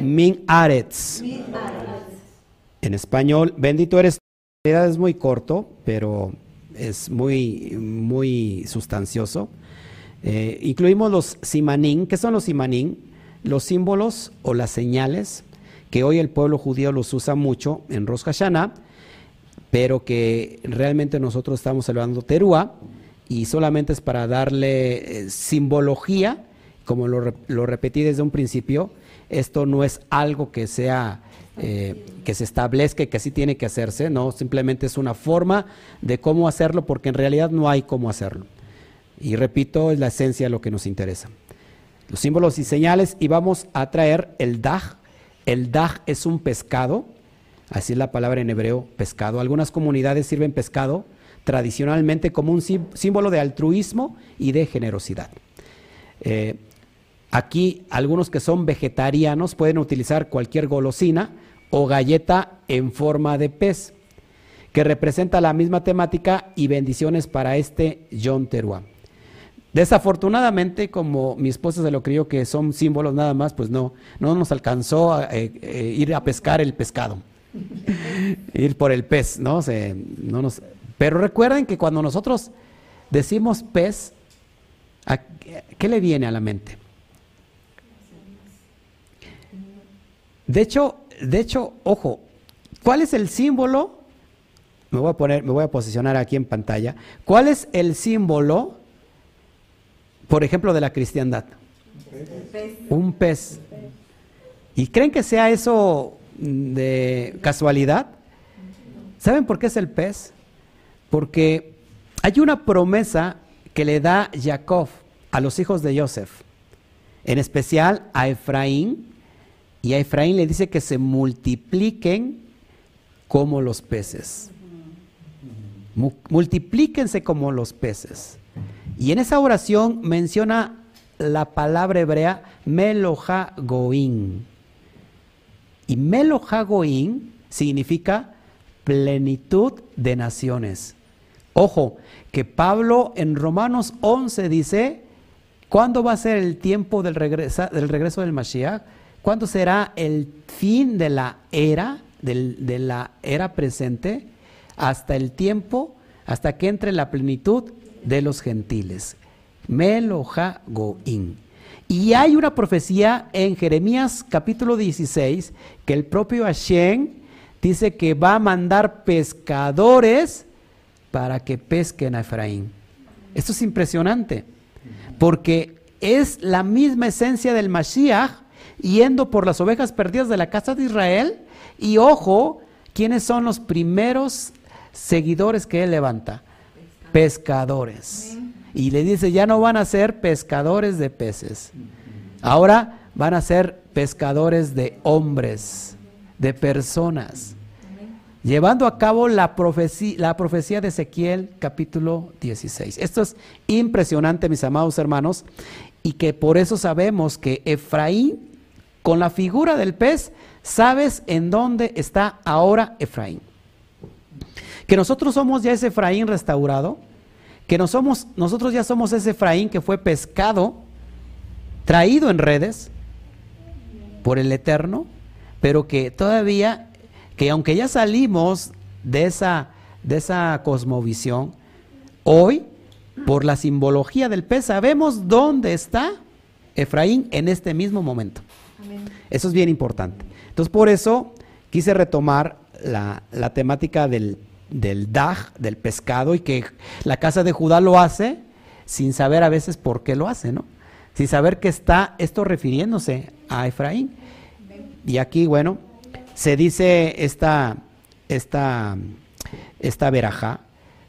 Min Aretz. En español, bendito eres. En es muy corto, pero es muy, muy sustancioso. Eh, incluimos los simanín. ¿Qué son los simanín? Los símbolos o las señales que hoy el pueblo judío los usa mucho en Rosh Hashanah, pero que realmente nosotros estamos celebrando Teruah y solamente es para darle eh, simbología, como lo, lo repetí desde un principio, esto no es algo que sea eh, que se establezca y que así tiene que hacerse, no, simplemente es una forma de cómo hacerlo porque en realidad no hay cómo hacerlo. Y repito, es la esencia de lo que nos interesa. Los símbolos y señales y vamos a traer el daj. El daj es un pescado, así es la palabra en hebreo, pescado. Algunas comunidades sirven pescado tradicionalmente como un símbolo de altruismo y de generosidad. Eh, Aquí algunos que son vegetarianos pueden utilizar cualquier golosina o galleta en forma de pez, que representa la misma temática y bendiciones para este John Teruá. Desafortunadamente, como mi esposa se lo creyó que son símbolos nada más, pues no, no nos alcanzó a eh, eh, ir a pescar el pescado, ir por el pez, ¿no? no pero recuerden que cuando nosotros decimos pez, ¿qué le viene a la mente? De hecho, de hecho, ojo, ¿cuál es el símbolo? Me voy a poner, me voy a posicionar aquí en pantalla. ¿Cuál es el símbolo, por ejemplo, de la cristiandad? Un pez. ¿Y creen que sea eso de casualidad? ¿Saben por qué es el pez? Porque hay una promesa que le da Jacob a los hijos de Joseph, en especial a Efraín y a Efraín le dice que se multipliquen como los peces. Multiplíquense como los peces. Y en esa oración menciona la palabra hebrea Meloha Goín. Y Meloha Goín significa plenitud de naciones. Ojo, que Pablo en Romanos 11 dice, ¿cuándo va a ser el tiempo del, del regreso del Mashiach? ¿Cuándo será el fin de la era, de la era presente, hasta el tiempo, hasta que entre la plenitud de los gentiles? Meloja Goin. Y hay una profecía en Jeremías capítulo 16 que el propio Hashem dice que va a mandar pescadores para que pesquen a Efraín. Esto es impresionante, porque es la misma esencia del Mashiach yendo por las ovejas perdidas de la casa de Israel. Y ojo, ¿quiénes son los primeros seguidores que él levanta? Pescadores. Y le dice, ya no van a ser pescadores de peces. Ahora van a ser pescadores de hombres, de personas. Llevando a cabo la profecía, la profecía de Ezequiel capítulo 16. Esto es impresionante, mis amados hermanos, y que por eso sabemos que Efraín con la figura del pez, sabes en dónde está ahora Efraín. Que nosotros somos ya ese Efraín restaurado, que nosotros ya somos ese Efraín que fue pescado, traído en redes por el Eterno, pero que todavía, que aunque ya salimos de esa, de esa cosmovisión, hoy, por la simbología del pez, sabemos dónde está Efraín en este mismo momento. Eso es bien importante. Entonces, por eso quise retomar la, temática del, del daj, del pescado, y que la casa de Judá lo hace sin saber a veces por qué lo hace, ¿no? Sin saber que está esto refiriéndose a Efraín. Y aquí, bueno, se dice esta, esta, esta verajá,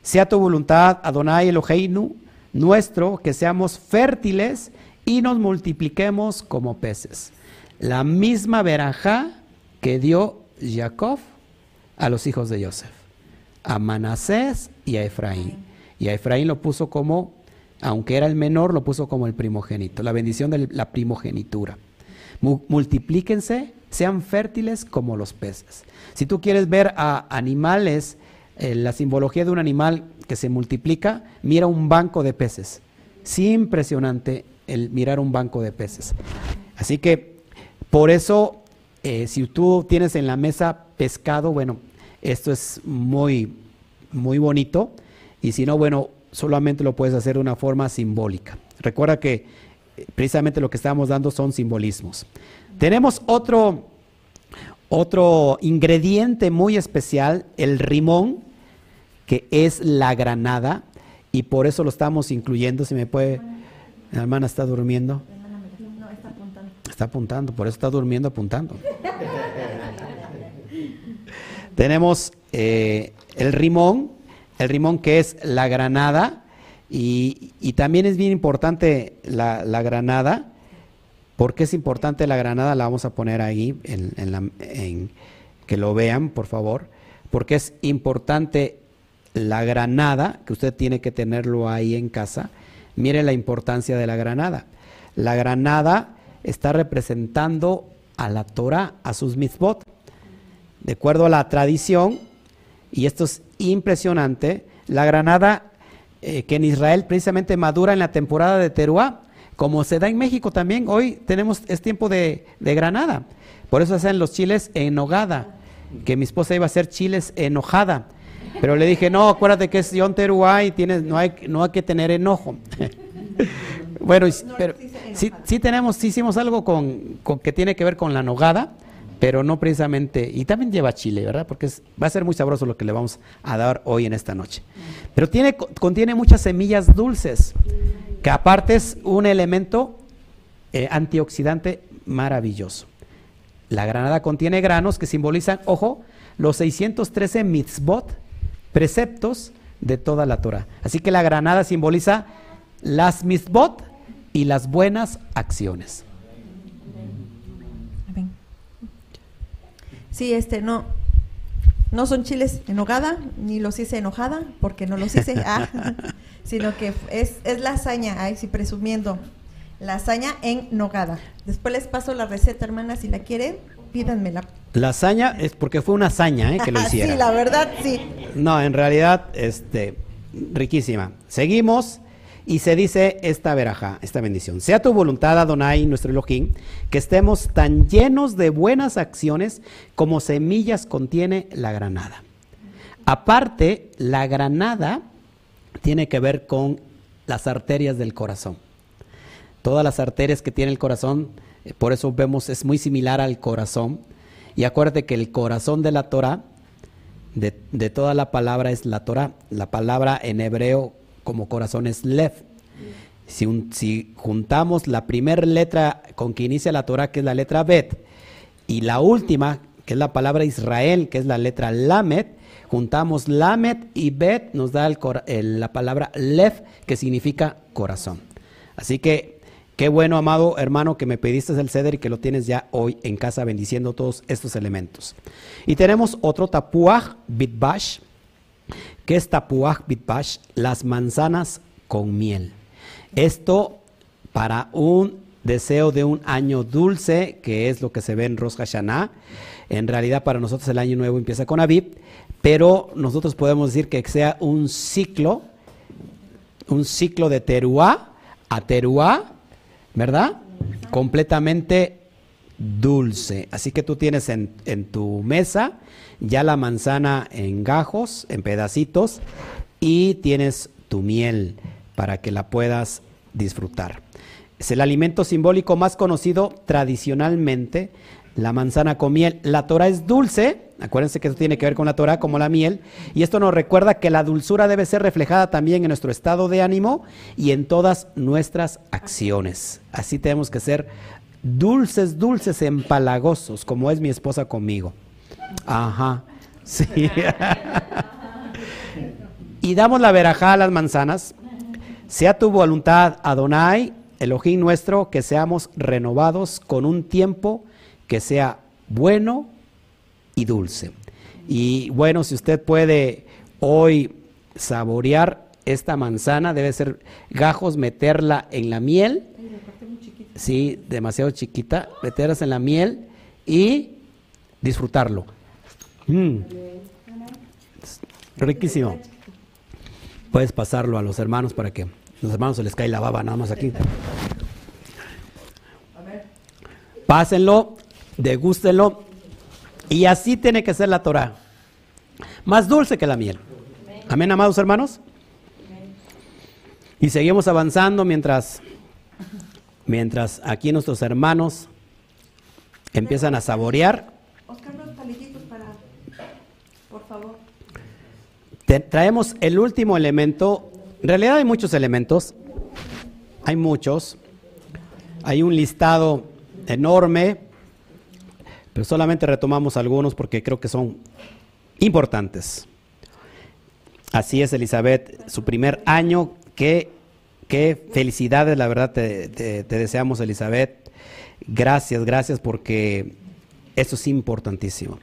sea tu voluntad, Adonai Eloheinu, nuestro, que seamos fértiles y nos multipliquemos como peces. La misma verajá que dio Jacob a los hijos de Joseph, a Manasés y a Efraín. Y a Efraín lo puso como, aunque era el menor, lo puso como el primogénito, la bendición de la primogenitura. Multiplíquense, sean fértiles como los peces. Si tú quieres ver a animales, eh, la simbología de un animal que se multiplica, mira un banco de peces. Sí, impresionante el mirar un banco de peces. Así que por eso, eh, si tú tienes en la mesa pescado, bueno, esto es muy, muy bonito. Y si no, bueno, solamente lo puedes hacer de una forma simbólica. Recuerda que eh, precisamente lo que estamos dando son simbolismos. Tenemos otro, otro ingrediente muy especial, el rimón, que es la granada, y por eso lo estamos incluyendo. Si me puede, la hermana está durmiendo. está apuntando. Está apuntando, por eso está durmiendo apuntando. Tenemos eh, el rimón, el rimón que es la granada, y, también es bien importante la, granada. ¿Por qué es importante la granada? La vamos a poner ahí, en, que lo vean, por favor. Porque es importante la granada, que usted tiene que tenerlo ahí en casa. Mire la importancia de la granada. La granada está representando a la Torah, a sus mitzvot. De acuerdo a la tradición, y esto es impresionante, la granada eh, que en Israel precisamente madura en la temporada de Teruá, como se da en México también, hoy tenemos, es tiempo de, granada. Por eso hacen los chiles en nogada, que mi esposa iba a hacer chiles enojada. Pero le dije, no, acuérdate que es Yom Teruá y tienes, no, hay, no hay que tener enojo. bueno, pero sí, sí, tenemos, sí hicimos algo con, con que tiene que ver con la nogada pero no precisamente, y también lleva chile, ¿verdad? Porque va a ser muy sabroso lo que le vamos a dar hoy en esta noche. Pero tiene, contiene muchas semillas dulces, que aparte es un elemento eh, antioxidante maravilloso. La granada contiene granos que simbolizan, ojo, los 613 mitzvot, preceptos de toda la Torah. Así que la granada simboliza las mitzvot y las buenas acciones. Sí, este, no, no son chiles en hogada, ni los hice enojada, porque no los hice, ah, sino que es, es lasaña, ay, sí, presumiendo, lasaña en nogada. Después les paso la receta, hermana, si la quieren, pídanmela. Lasaña es porque fue una hazaña ¿eh? que lo hiciera. sí, la verdad, sí. No, en realidad, este, riquísima. Seguimos. Y se dice esta veraja, esta bendición. Sea tu voluntad, Adonai, nuestro Elohim, que estemos tan llenos de buenas acciones como semillas contiene la granada. Aparte, la granada tiene que ver con las arterias del corazón. Todas las arterias que tiene el corazón, eh, por eso vemos, es muy similar al corazón. Y acuérdate que el corazón de la Torah, de, de toda la palabra es la Torah. La palabra en hebreo como corazón es Lev. Si, juntamos la primera letra con que inicia la Torah, que es la letra Bet, y la última, que es la palabra Israel, que es la letra Lamet, juntamos Lamet y Bet, nos da la palabra Lev, que significa corazón. Así que qué bueno, amado hermano, que me pediste el ceder y que lo tienes ya hoy en casa bendiciendo todos estos elementos. Y tenemos otro tapuaj bitbash, ¿Qué es tapuaj bitbash? Las manzanas con miel. Esto para un deseo de un año dulce, que es lo que se ve en Rosh Hashanah. En realidad para nosotros el año nuevo empieza con Aviv, pero nosotros podemos decir que sea un ciclo, un ciclo de teruá a teruá, ¿verdad? Completamente dulce. Así que tú tienes en, en tu mesa ya la manzana en gajos, en pedacitos, y tienes tu miel para que la puedas disfrutar. Es el alimento simbólico más conocido tradicionalmente. la manzana con miel. La Torah es dulce, acuérdense que esto tiene que ver con la Torah como la miel, y esto nos recuerda que la dulzura debe ser reflejada también en nuestro estado de ánimo y en todas nuestras acciones. Así tenemos que ser dulces, dulces, empalagosos, como es mi esposa conmigo. Ajá, sí. y damos la verajá a las manzanas. Sea tu voluntad, Adonai, Elohim nuestro, que seamos renovados con un tiempo que sea bueno y dulce. Y bueno, si usted puede hoy saborear esta manzana, debe ser gajos, meterla en la miel. Sí, demasiado chiquita, meterlas en la miel y disfrutarlo. Mm. Riquísimo. Puedes pasarlo a los hermanos para que los hermanos se les cae la baba nada más aquí. Pásenlo degústelo. Y así tiene que ser la Torah. Más dulce que la miel. Amén, amados hermanos. Y seguimos avanzando mientras, mientras aquí nuestros hermanos empiezan a saborear. Oscar, para, por favor. Traemos el último elemento. En realidad hay muchos elementos. Hay muchos. Hay un listado enorme pero solamente retomamos algunos porque creo que son importantes. Así es, Elizabeth, su primer año. Qué, qué felicidades, la verdad, te, deseamos, Elizabeth. Gracias, gracias, porque eso es importantísimo.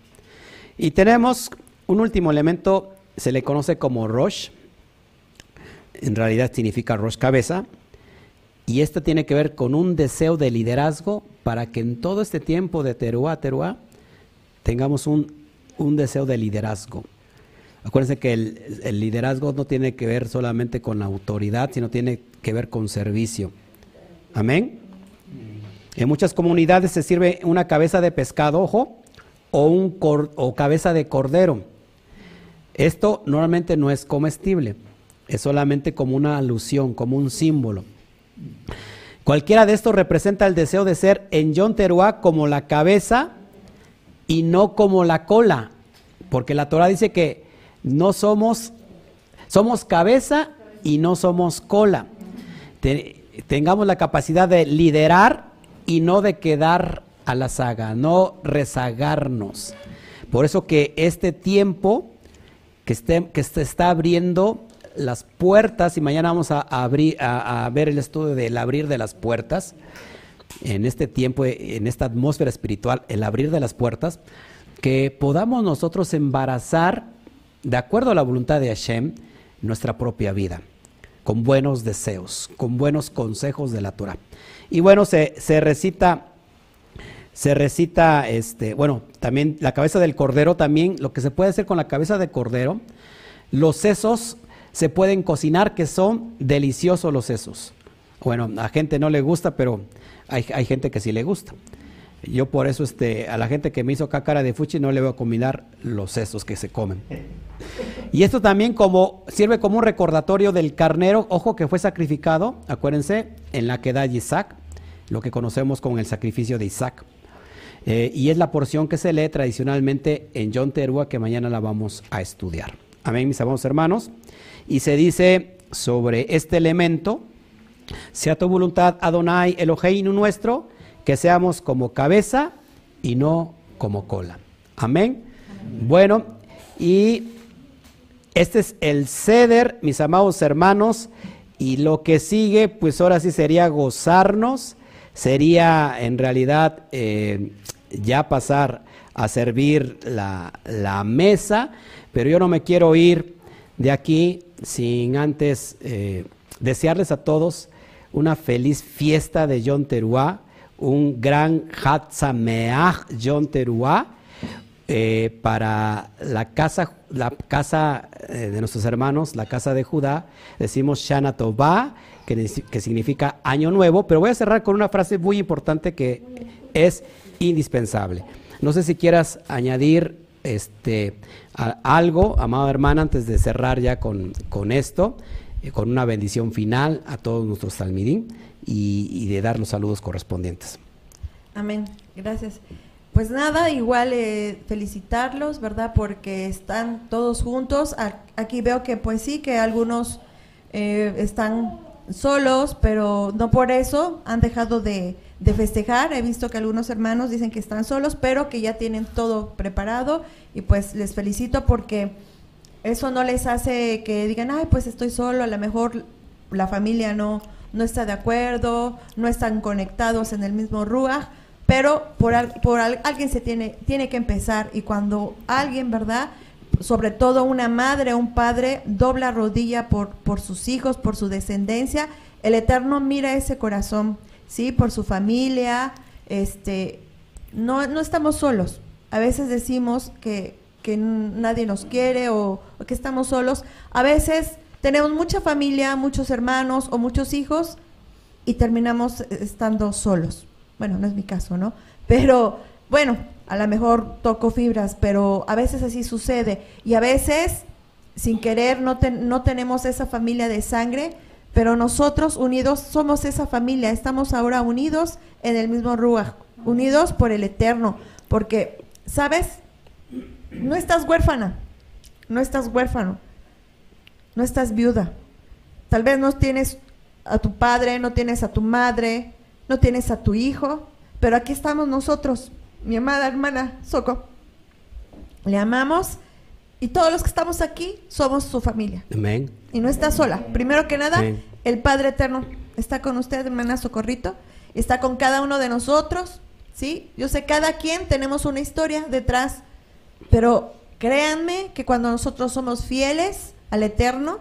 Y tenemos un último elemento, se le conoce como Rosh. En realidad significa Rosh cabeza. Y esto tiene que ver con un deseo de liderazgo para que en todo este tiempo de Teruá Teruá tengamos un, deseo de liderazgo. Acuérdense que el, liderazgo no tiene que ver solamente con autoridad, sino tiene que ver con servicio. Amén. En muchas comunidades se sirve una cabeza de pescado, ojo, o, un o cabeza de cordero. Esto normalmente no es comestible, es solamente como una alusión, como un símbolo. Cualquiera de estos representa el deseo de ser en John Teruá como la cabeza y no como la cola, porque la Torah dice que no somos, somos cabeza y no somos cola. tengamos la capacidad de liderar y no de quedar a la saga, no rezagarnos. Por eso que este tiempo que, que se está abriendo las puertas, y mañana vamos a, abrir, a, ver el estudio del abrir de las puertas, en este tiempo, en esta atmósfera espiritual, el abrir de las puertas, que podamos nosotros embarazar, de acuerdo a la voluntad de Hashem, nuestra propia vida, con buenos deseos, con buenos consejos de la Torah. Y bueno, se recita se recita, este, bueno, también la cabeza del cordero, también lo que se puede hacer con la cabeza de cordero, los sesos se pueden cocinar, que son deliciosos los sesos. Bueno, a gente no le gusta, pero hay, gente que sí le gusta. Yo por eso este, a la gente que me hizo cácara de fuchi no le voy a combinar los sesos que se comen. Y esto también como, sirve como un recordatorio del carnero, ojo que fue sacrificado, acuérdense, en la que da Isaac, lo que conocemos como el sacrificio de Isaac. Eh, y es la porción que se lee tradicionalmente en John Terua que mañana la vamos a estudiar. Amén, mis amados hermanos y se dice sobre este elemento, sea tu voluntad Adonai Eloheinu nuestro, que seamos como cabeza y no como cola. Amén. Bueno, y este es el ceder, mis amados hermanos, y lo que sigue, pues ahora sí sería gozarnos, sería en realidad eh, ya pasar a servir la, la mesa, pero yo no me quiero ir de aquí sin antes eh, desearles a todos una feliz fiesta de John Teruá, un gran Hatzameach John Teruá eh, para la casa, la casa eh, de nuestros hermanos, la casa de Judá. Decimos Shana Tová, que, que significa año nuevo, pero voy a cerrar con una frase muy importante que es indispensable. No sé si quieras añadir este, algo, amada hermana, antes de cerrar ya con, con esto, eh, con una bendición final a todos nuestros salmidín y, de dar los saludos correspondientes. Amén, gracias. pues nada, igual eh, felicitarlos, ¿verdad? Porque están todos juntos. aquí veo que pues sí, que algunos eh, están solos, pero no por eso han dejado de, de, festejar. He visto que algunos hermanos dicen que están solos, pero que ya tienen todo preparado y pues les felicito porque eso no les hace que digan, ay, pues estoy solo, a lo mejor la familia no, no está de acuerdo, no están conectados en el mismo Ruach, pero por, por alguien se tiene, tiene que empezar y cuando alguien, ¿verdad? Sobre todo una madre o un padre dobla rodilla por, por sus hijos, por su descendencia, el Eterno mira ese corazón, ¿sí? Por su familia, este, no, no estamos solos. A veces decimos que, que nadie nos quiere o, que estamos solos. A veces tenemos mucha familia, muchos hermanos o muchos hijos y terminamos estando solos. Bueno, no es mi caso, ¿no? Pero bueno, a lo mejor toco fibras, pero a veces así sucede. Y a veces, sin querer, no, no tenemos esa familia de sangre, pero nosotros unidos somos esa familia. Estamos ahora unidos en el mismo Ruach, unidos por el Eterno. Porque, ¿sabes? No estás huérfana, no estás huérfano, no estás viuda. Tal vez no tienes a tu padre, no tienes a tu madre, no tienes a tu hijo, pero aquí estamos nosotros mi amada hermana Soco. Le amamos y todos los que estamos aquí somos su familia. Amén. Y no está sola. Primero que nada, el Padre Eterno está con usted, hermana Socorrito. Está con cada uno de nosotros. ¿sí? Yo sé, cada quien tenemos una historia detrás. Pero créanme que cuando nosotros somos fieles al Eterno,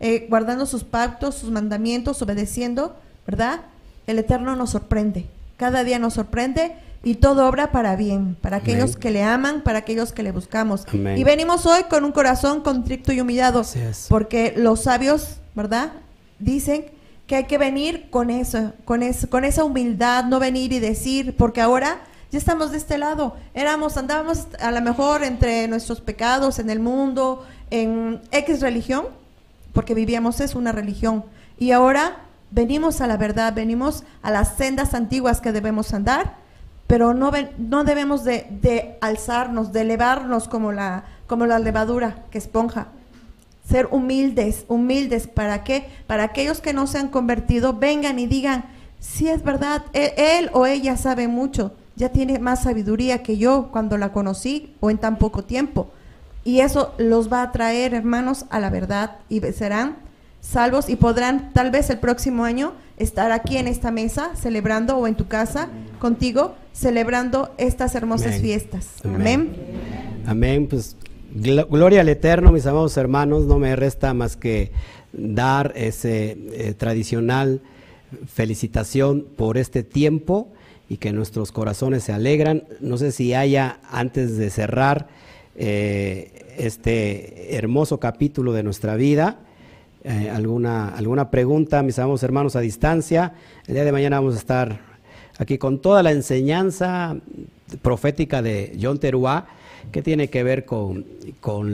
eh, guardando sus pactos, sus mandamientos, obedeciendo, ¿verdad? El Eterno nos sorprende. Cada día nos sorprende y todo obra para bien, para aquellos que le aman, para aquellos que le buscamos. Y venimos hoy con un corazón contrito y humillado, porque los sabios, ¿verdad? Dicen que hay que venir con eso, con eso, con esa humildad, no venir y decir, porque ahora ya estamos de este lado. Éramos, andábamos a lo mejor entre nuestros pecados en el mundo, en X religión, porque vivíamos es una religión. Y ahora venimos a la verdad, venimos a las sendas antiguas que debemos andar pero no, no debemos de, alzarnos, de elevarnos como la, como la levadura que esponja. Ser humildes, humildes, ¿para qué? Para aquellos que no se han convertido, vengan y digan, si es verdad, él, él, o ella sabe mucho, ya tiene más sabiduría que yo cuando la conocí o en tan poco tiempo. Y eso los va a traer, hermanos, a la verdad y serán salvos y podrán tal vez el próximo año estar aquí en esta mesa celebrando o en tu casa contigo celebrando estas hermosas fiestas. Amén. Amén. Pues gloria al Eterno, mis amados hermanos. No me resta más que dar ese eh, tradicional felicitación por este tiempo y que nuestros corazones se alegran. No sé si haya, antes de cerrar eh, este hermoso capítulo de nuestra vida, eh, alguna, alguna pregunta, mis amados hermanos a distancia. El día de mañana vamos a estar aquí con toda la enseñanza profética de John Teruá, que tiene que ver con,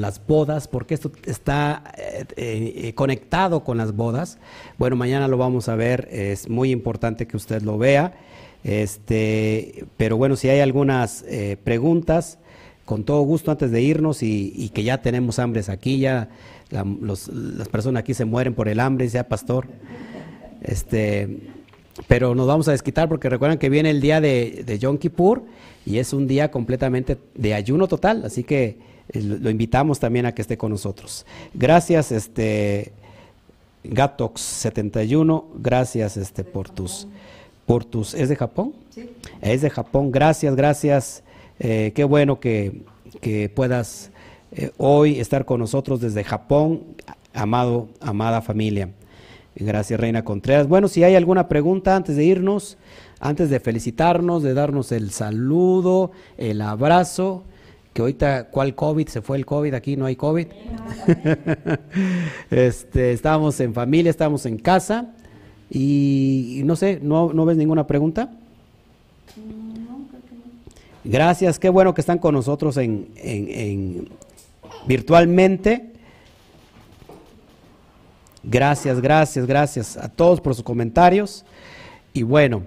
las bodas, porque esto está eh, eh, conectado con las bodas. Bueno, mañana lo vamos a ver, es muy importante que usted lo vea. Este, pero bueno, si hay algunas preguntas, con todo gusto antes de irnos y, que ya tenemos hambres aquí, ya las personas aquí se mueren por el hambre, sea pastor. Este, pero nos vamos a desquitar porque recuerdan que viene el día de, de Yom Kippur y es un día completamente de ayuno total, así que eh, lo invitamos también a que esté con nosotros. Gracias, este Gatox 71, gracias este por tus por tus ¿es de Japón? Sí. Es de Japón, gracias, gracias. Eh, qué bueno que, que puedas eh, hoy estar con nosotros desde Japón, amado, amada familia. Gracias, Reina Contreras. Bueno, si hay alguna pregunta antes de irnos, antes de felicitarnos, de darnos el saludo, el abrazo, que ahorita, ¿cuál COVID? Se fue el COVID, aquí no hay COVID. este, estábamos en familia, estábamos en casa y, no sé, ¿no, ¿no ves ninguna pregunta? Gracias, qué bueno que están con nosotros en, en, virtualmente. Gracias, gracias, gracias a todos por sus comentarios. Y bueno,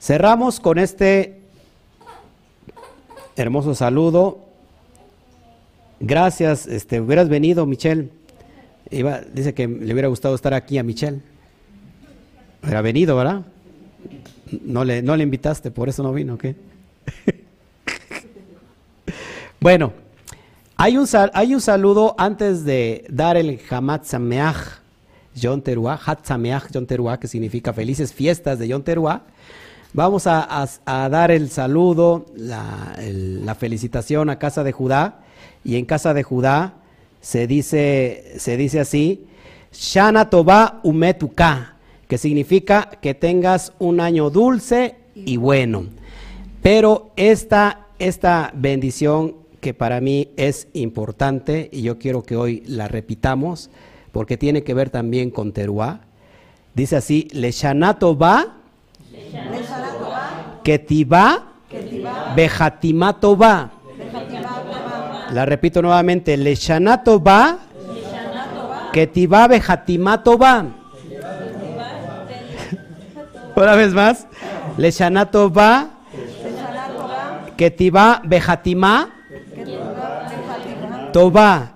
cerramos con este hermoso saludo. Gracias, este, hubieras venido, Michelle. Dice que le hubiera gustado estar aquí a Michelle. Hubiera venido, ¿verdad? No le, no le invitaste, por eso no vino, ¿qué? bueno, hay un, hay un saludo antes de dar el Hamat Sameach Yom Teruah, que significa felices fiestas de Yom. Vamos a, dar el saludo, la, la, felicitación a Casa de Judá. Y en Casa de Judá se dice, se dice así, Shana Toba Umetuka, que significa que tengas un año dulce y bueno. Pero esta, esta bendición que para mí es importante y yo quiero que hoy la repitamos porque tiene que ver también con Teruá. Dice así, Leshanato va, Ketivá, Bejatimato va. La repito nuevamente, Leshanato va, Ketivá, Bejatimato va. Una vez más, Leshanato va, Ketivá, Bejatimá, Toba.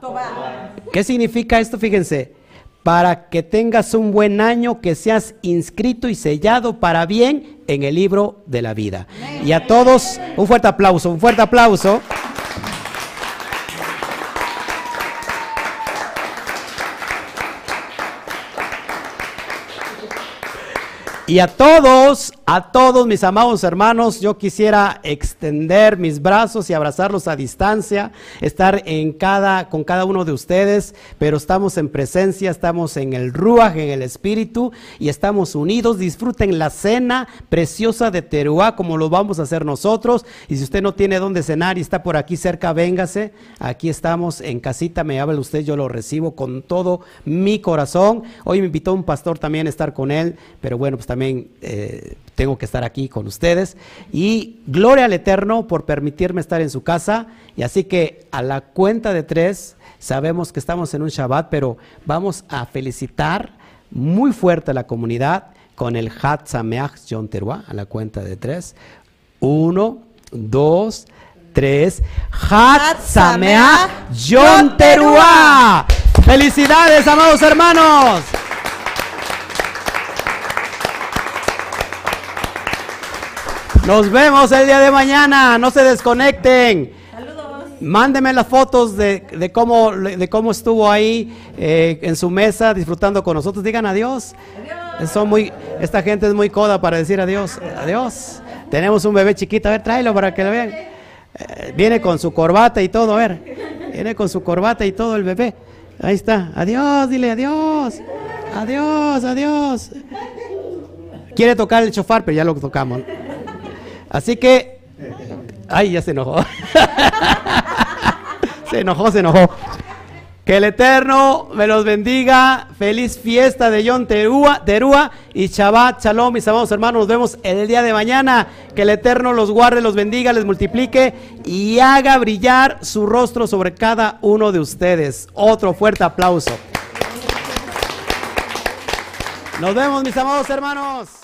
¿Qué significa esto? Fíjense, para que tengas un buen año, que seas inscrito y sellado para bien en el libro de la vida. Y a todos, un fuerte aplauso, un fuerte aplauso. Y a todos, a todos mis amados hermanos, yo quisiera extender mis brazos y abrazarlos a distancia, estar en cada, con cada uno de ustedes, pero estamos en presencia, estamos en el Ruach, en el Espíritu, y estamos unidos. Disfruten la cena preciosa de Teruá, como lo vamos a hacer nosotros. Y si usted no tiene dónde cenar y está por aquí cerca, véngase. Aquí estamos en casita, me habla usted, yo lo recibo con todo mi corazón. Hoy me invitó un pastor también a estar con él, pero bueno, pues también eh, tengo que estar aquí con ustedes. Y gloria al Eterno por permitirme estar en su casa. Y así que a la cuenta de tres, sabemos que estamos en un Shabbat, pero vamos a felicitar muy fuerte a la comunidad con el Hat Sameach Yom Teruah, a la cuenta de tres. Uno, dos, tres. Hat Sameach Yom Teruah. Felicidades, amados hermanos. Nos vemos el día de mañana. No se desconecten. Saludos. Mándeme las fotos de, cómo, de cómo estuvo ahí eh, en su mesa disfrutando con nosotros. Digan adiós. adiós. Son muy, esta gente es muy coda para decir adiós. Adiós. Tenemos un bebé chiquito. A ver, tráelo para que lo vean. Eh, viene con su corbata y todo. A ver. Viene con su corbata y todo el bebé. Ahí está. Adiós, dile adiós. Adiós, adiós. Quiere tocar el chofar, pero ya lo tocamos. Así que, ay, ya se enojó. se enojó, se enojó. Que el Eterno me los bendiga. Feliz fiesta de Yom Terúa, Terúa y Shabbat Shalom, mis amados hermanos. Nos vemos el día de mañana. Que el Eterno los guarde, los bendiga, les multiplique y haga brillar su rostro sobre cada uno de ustedes. Otro fuerte aplauso. Nos vemos, mis amados hermanos.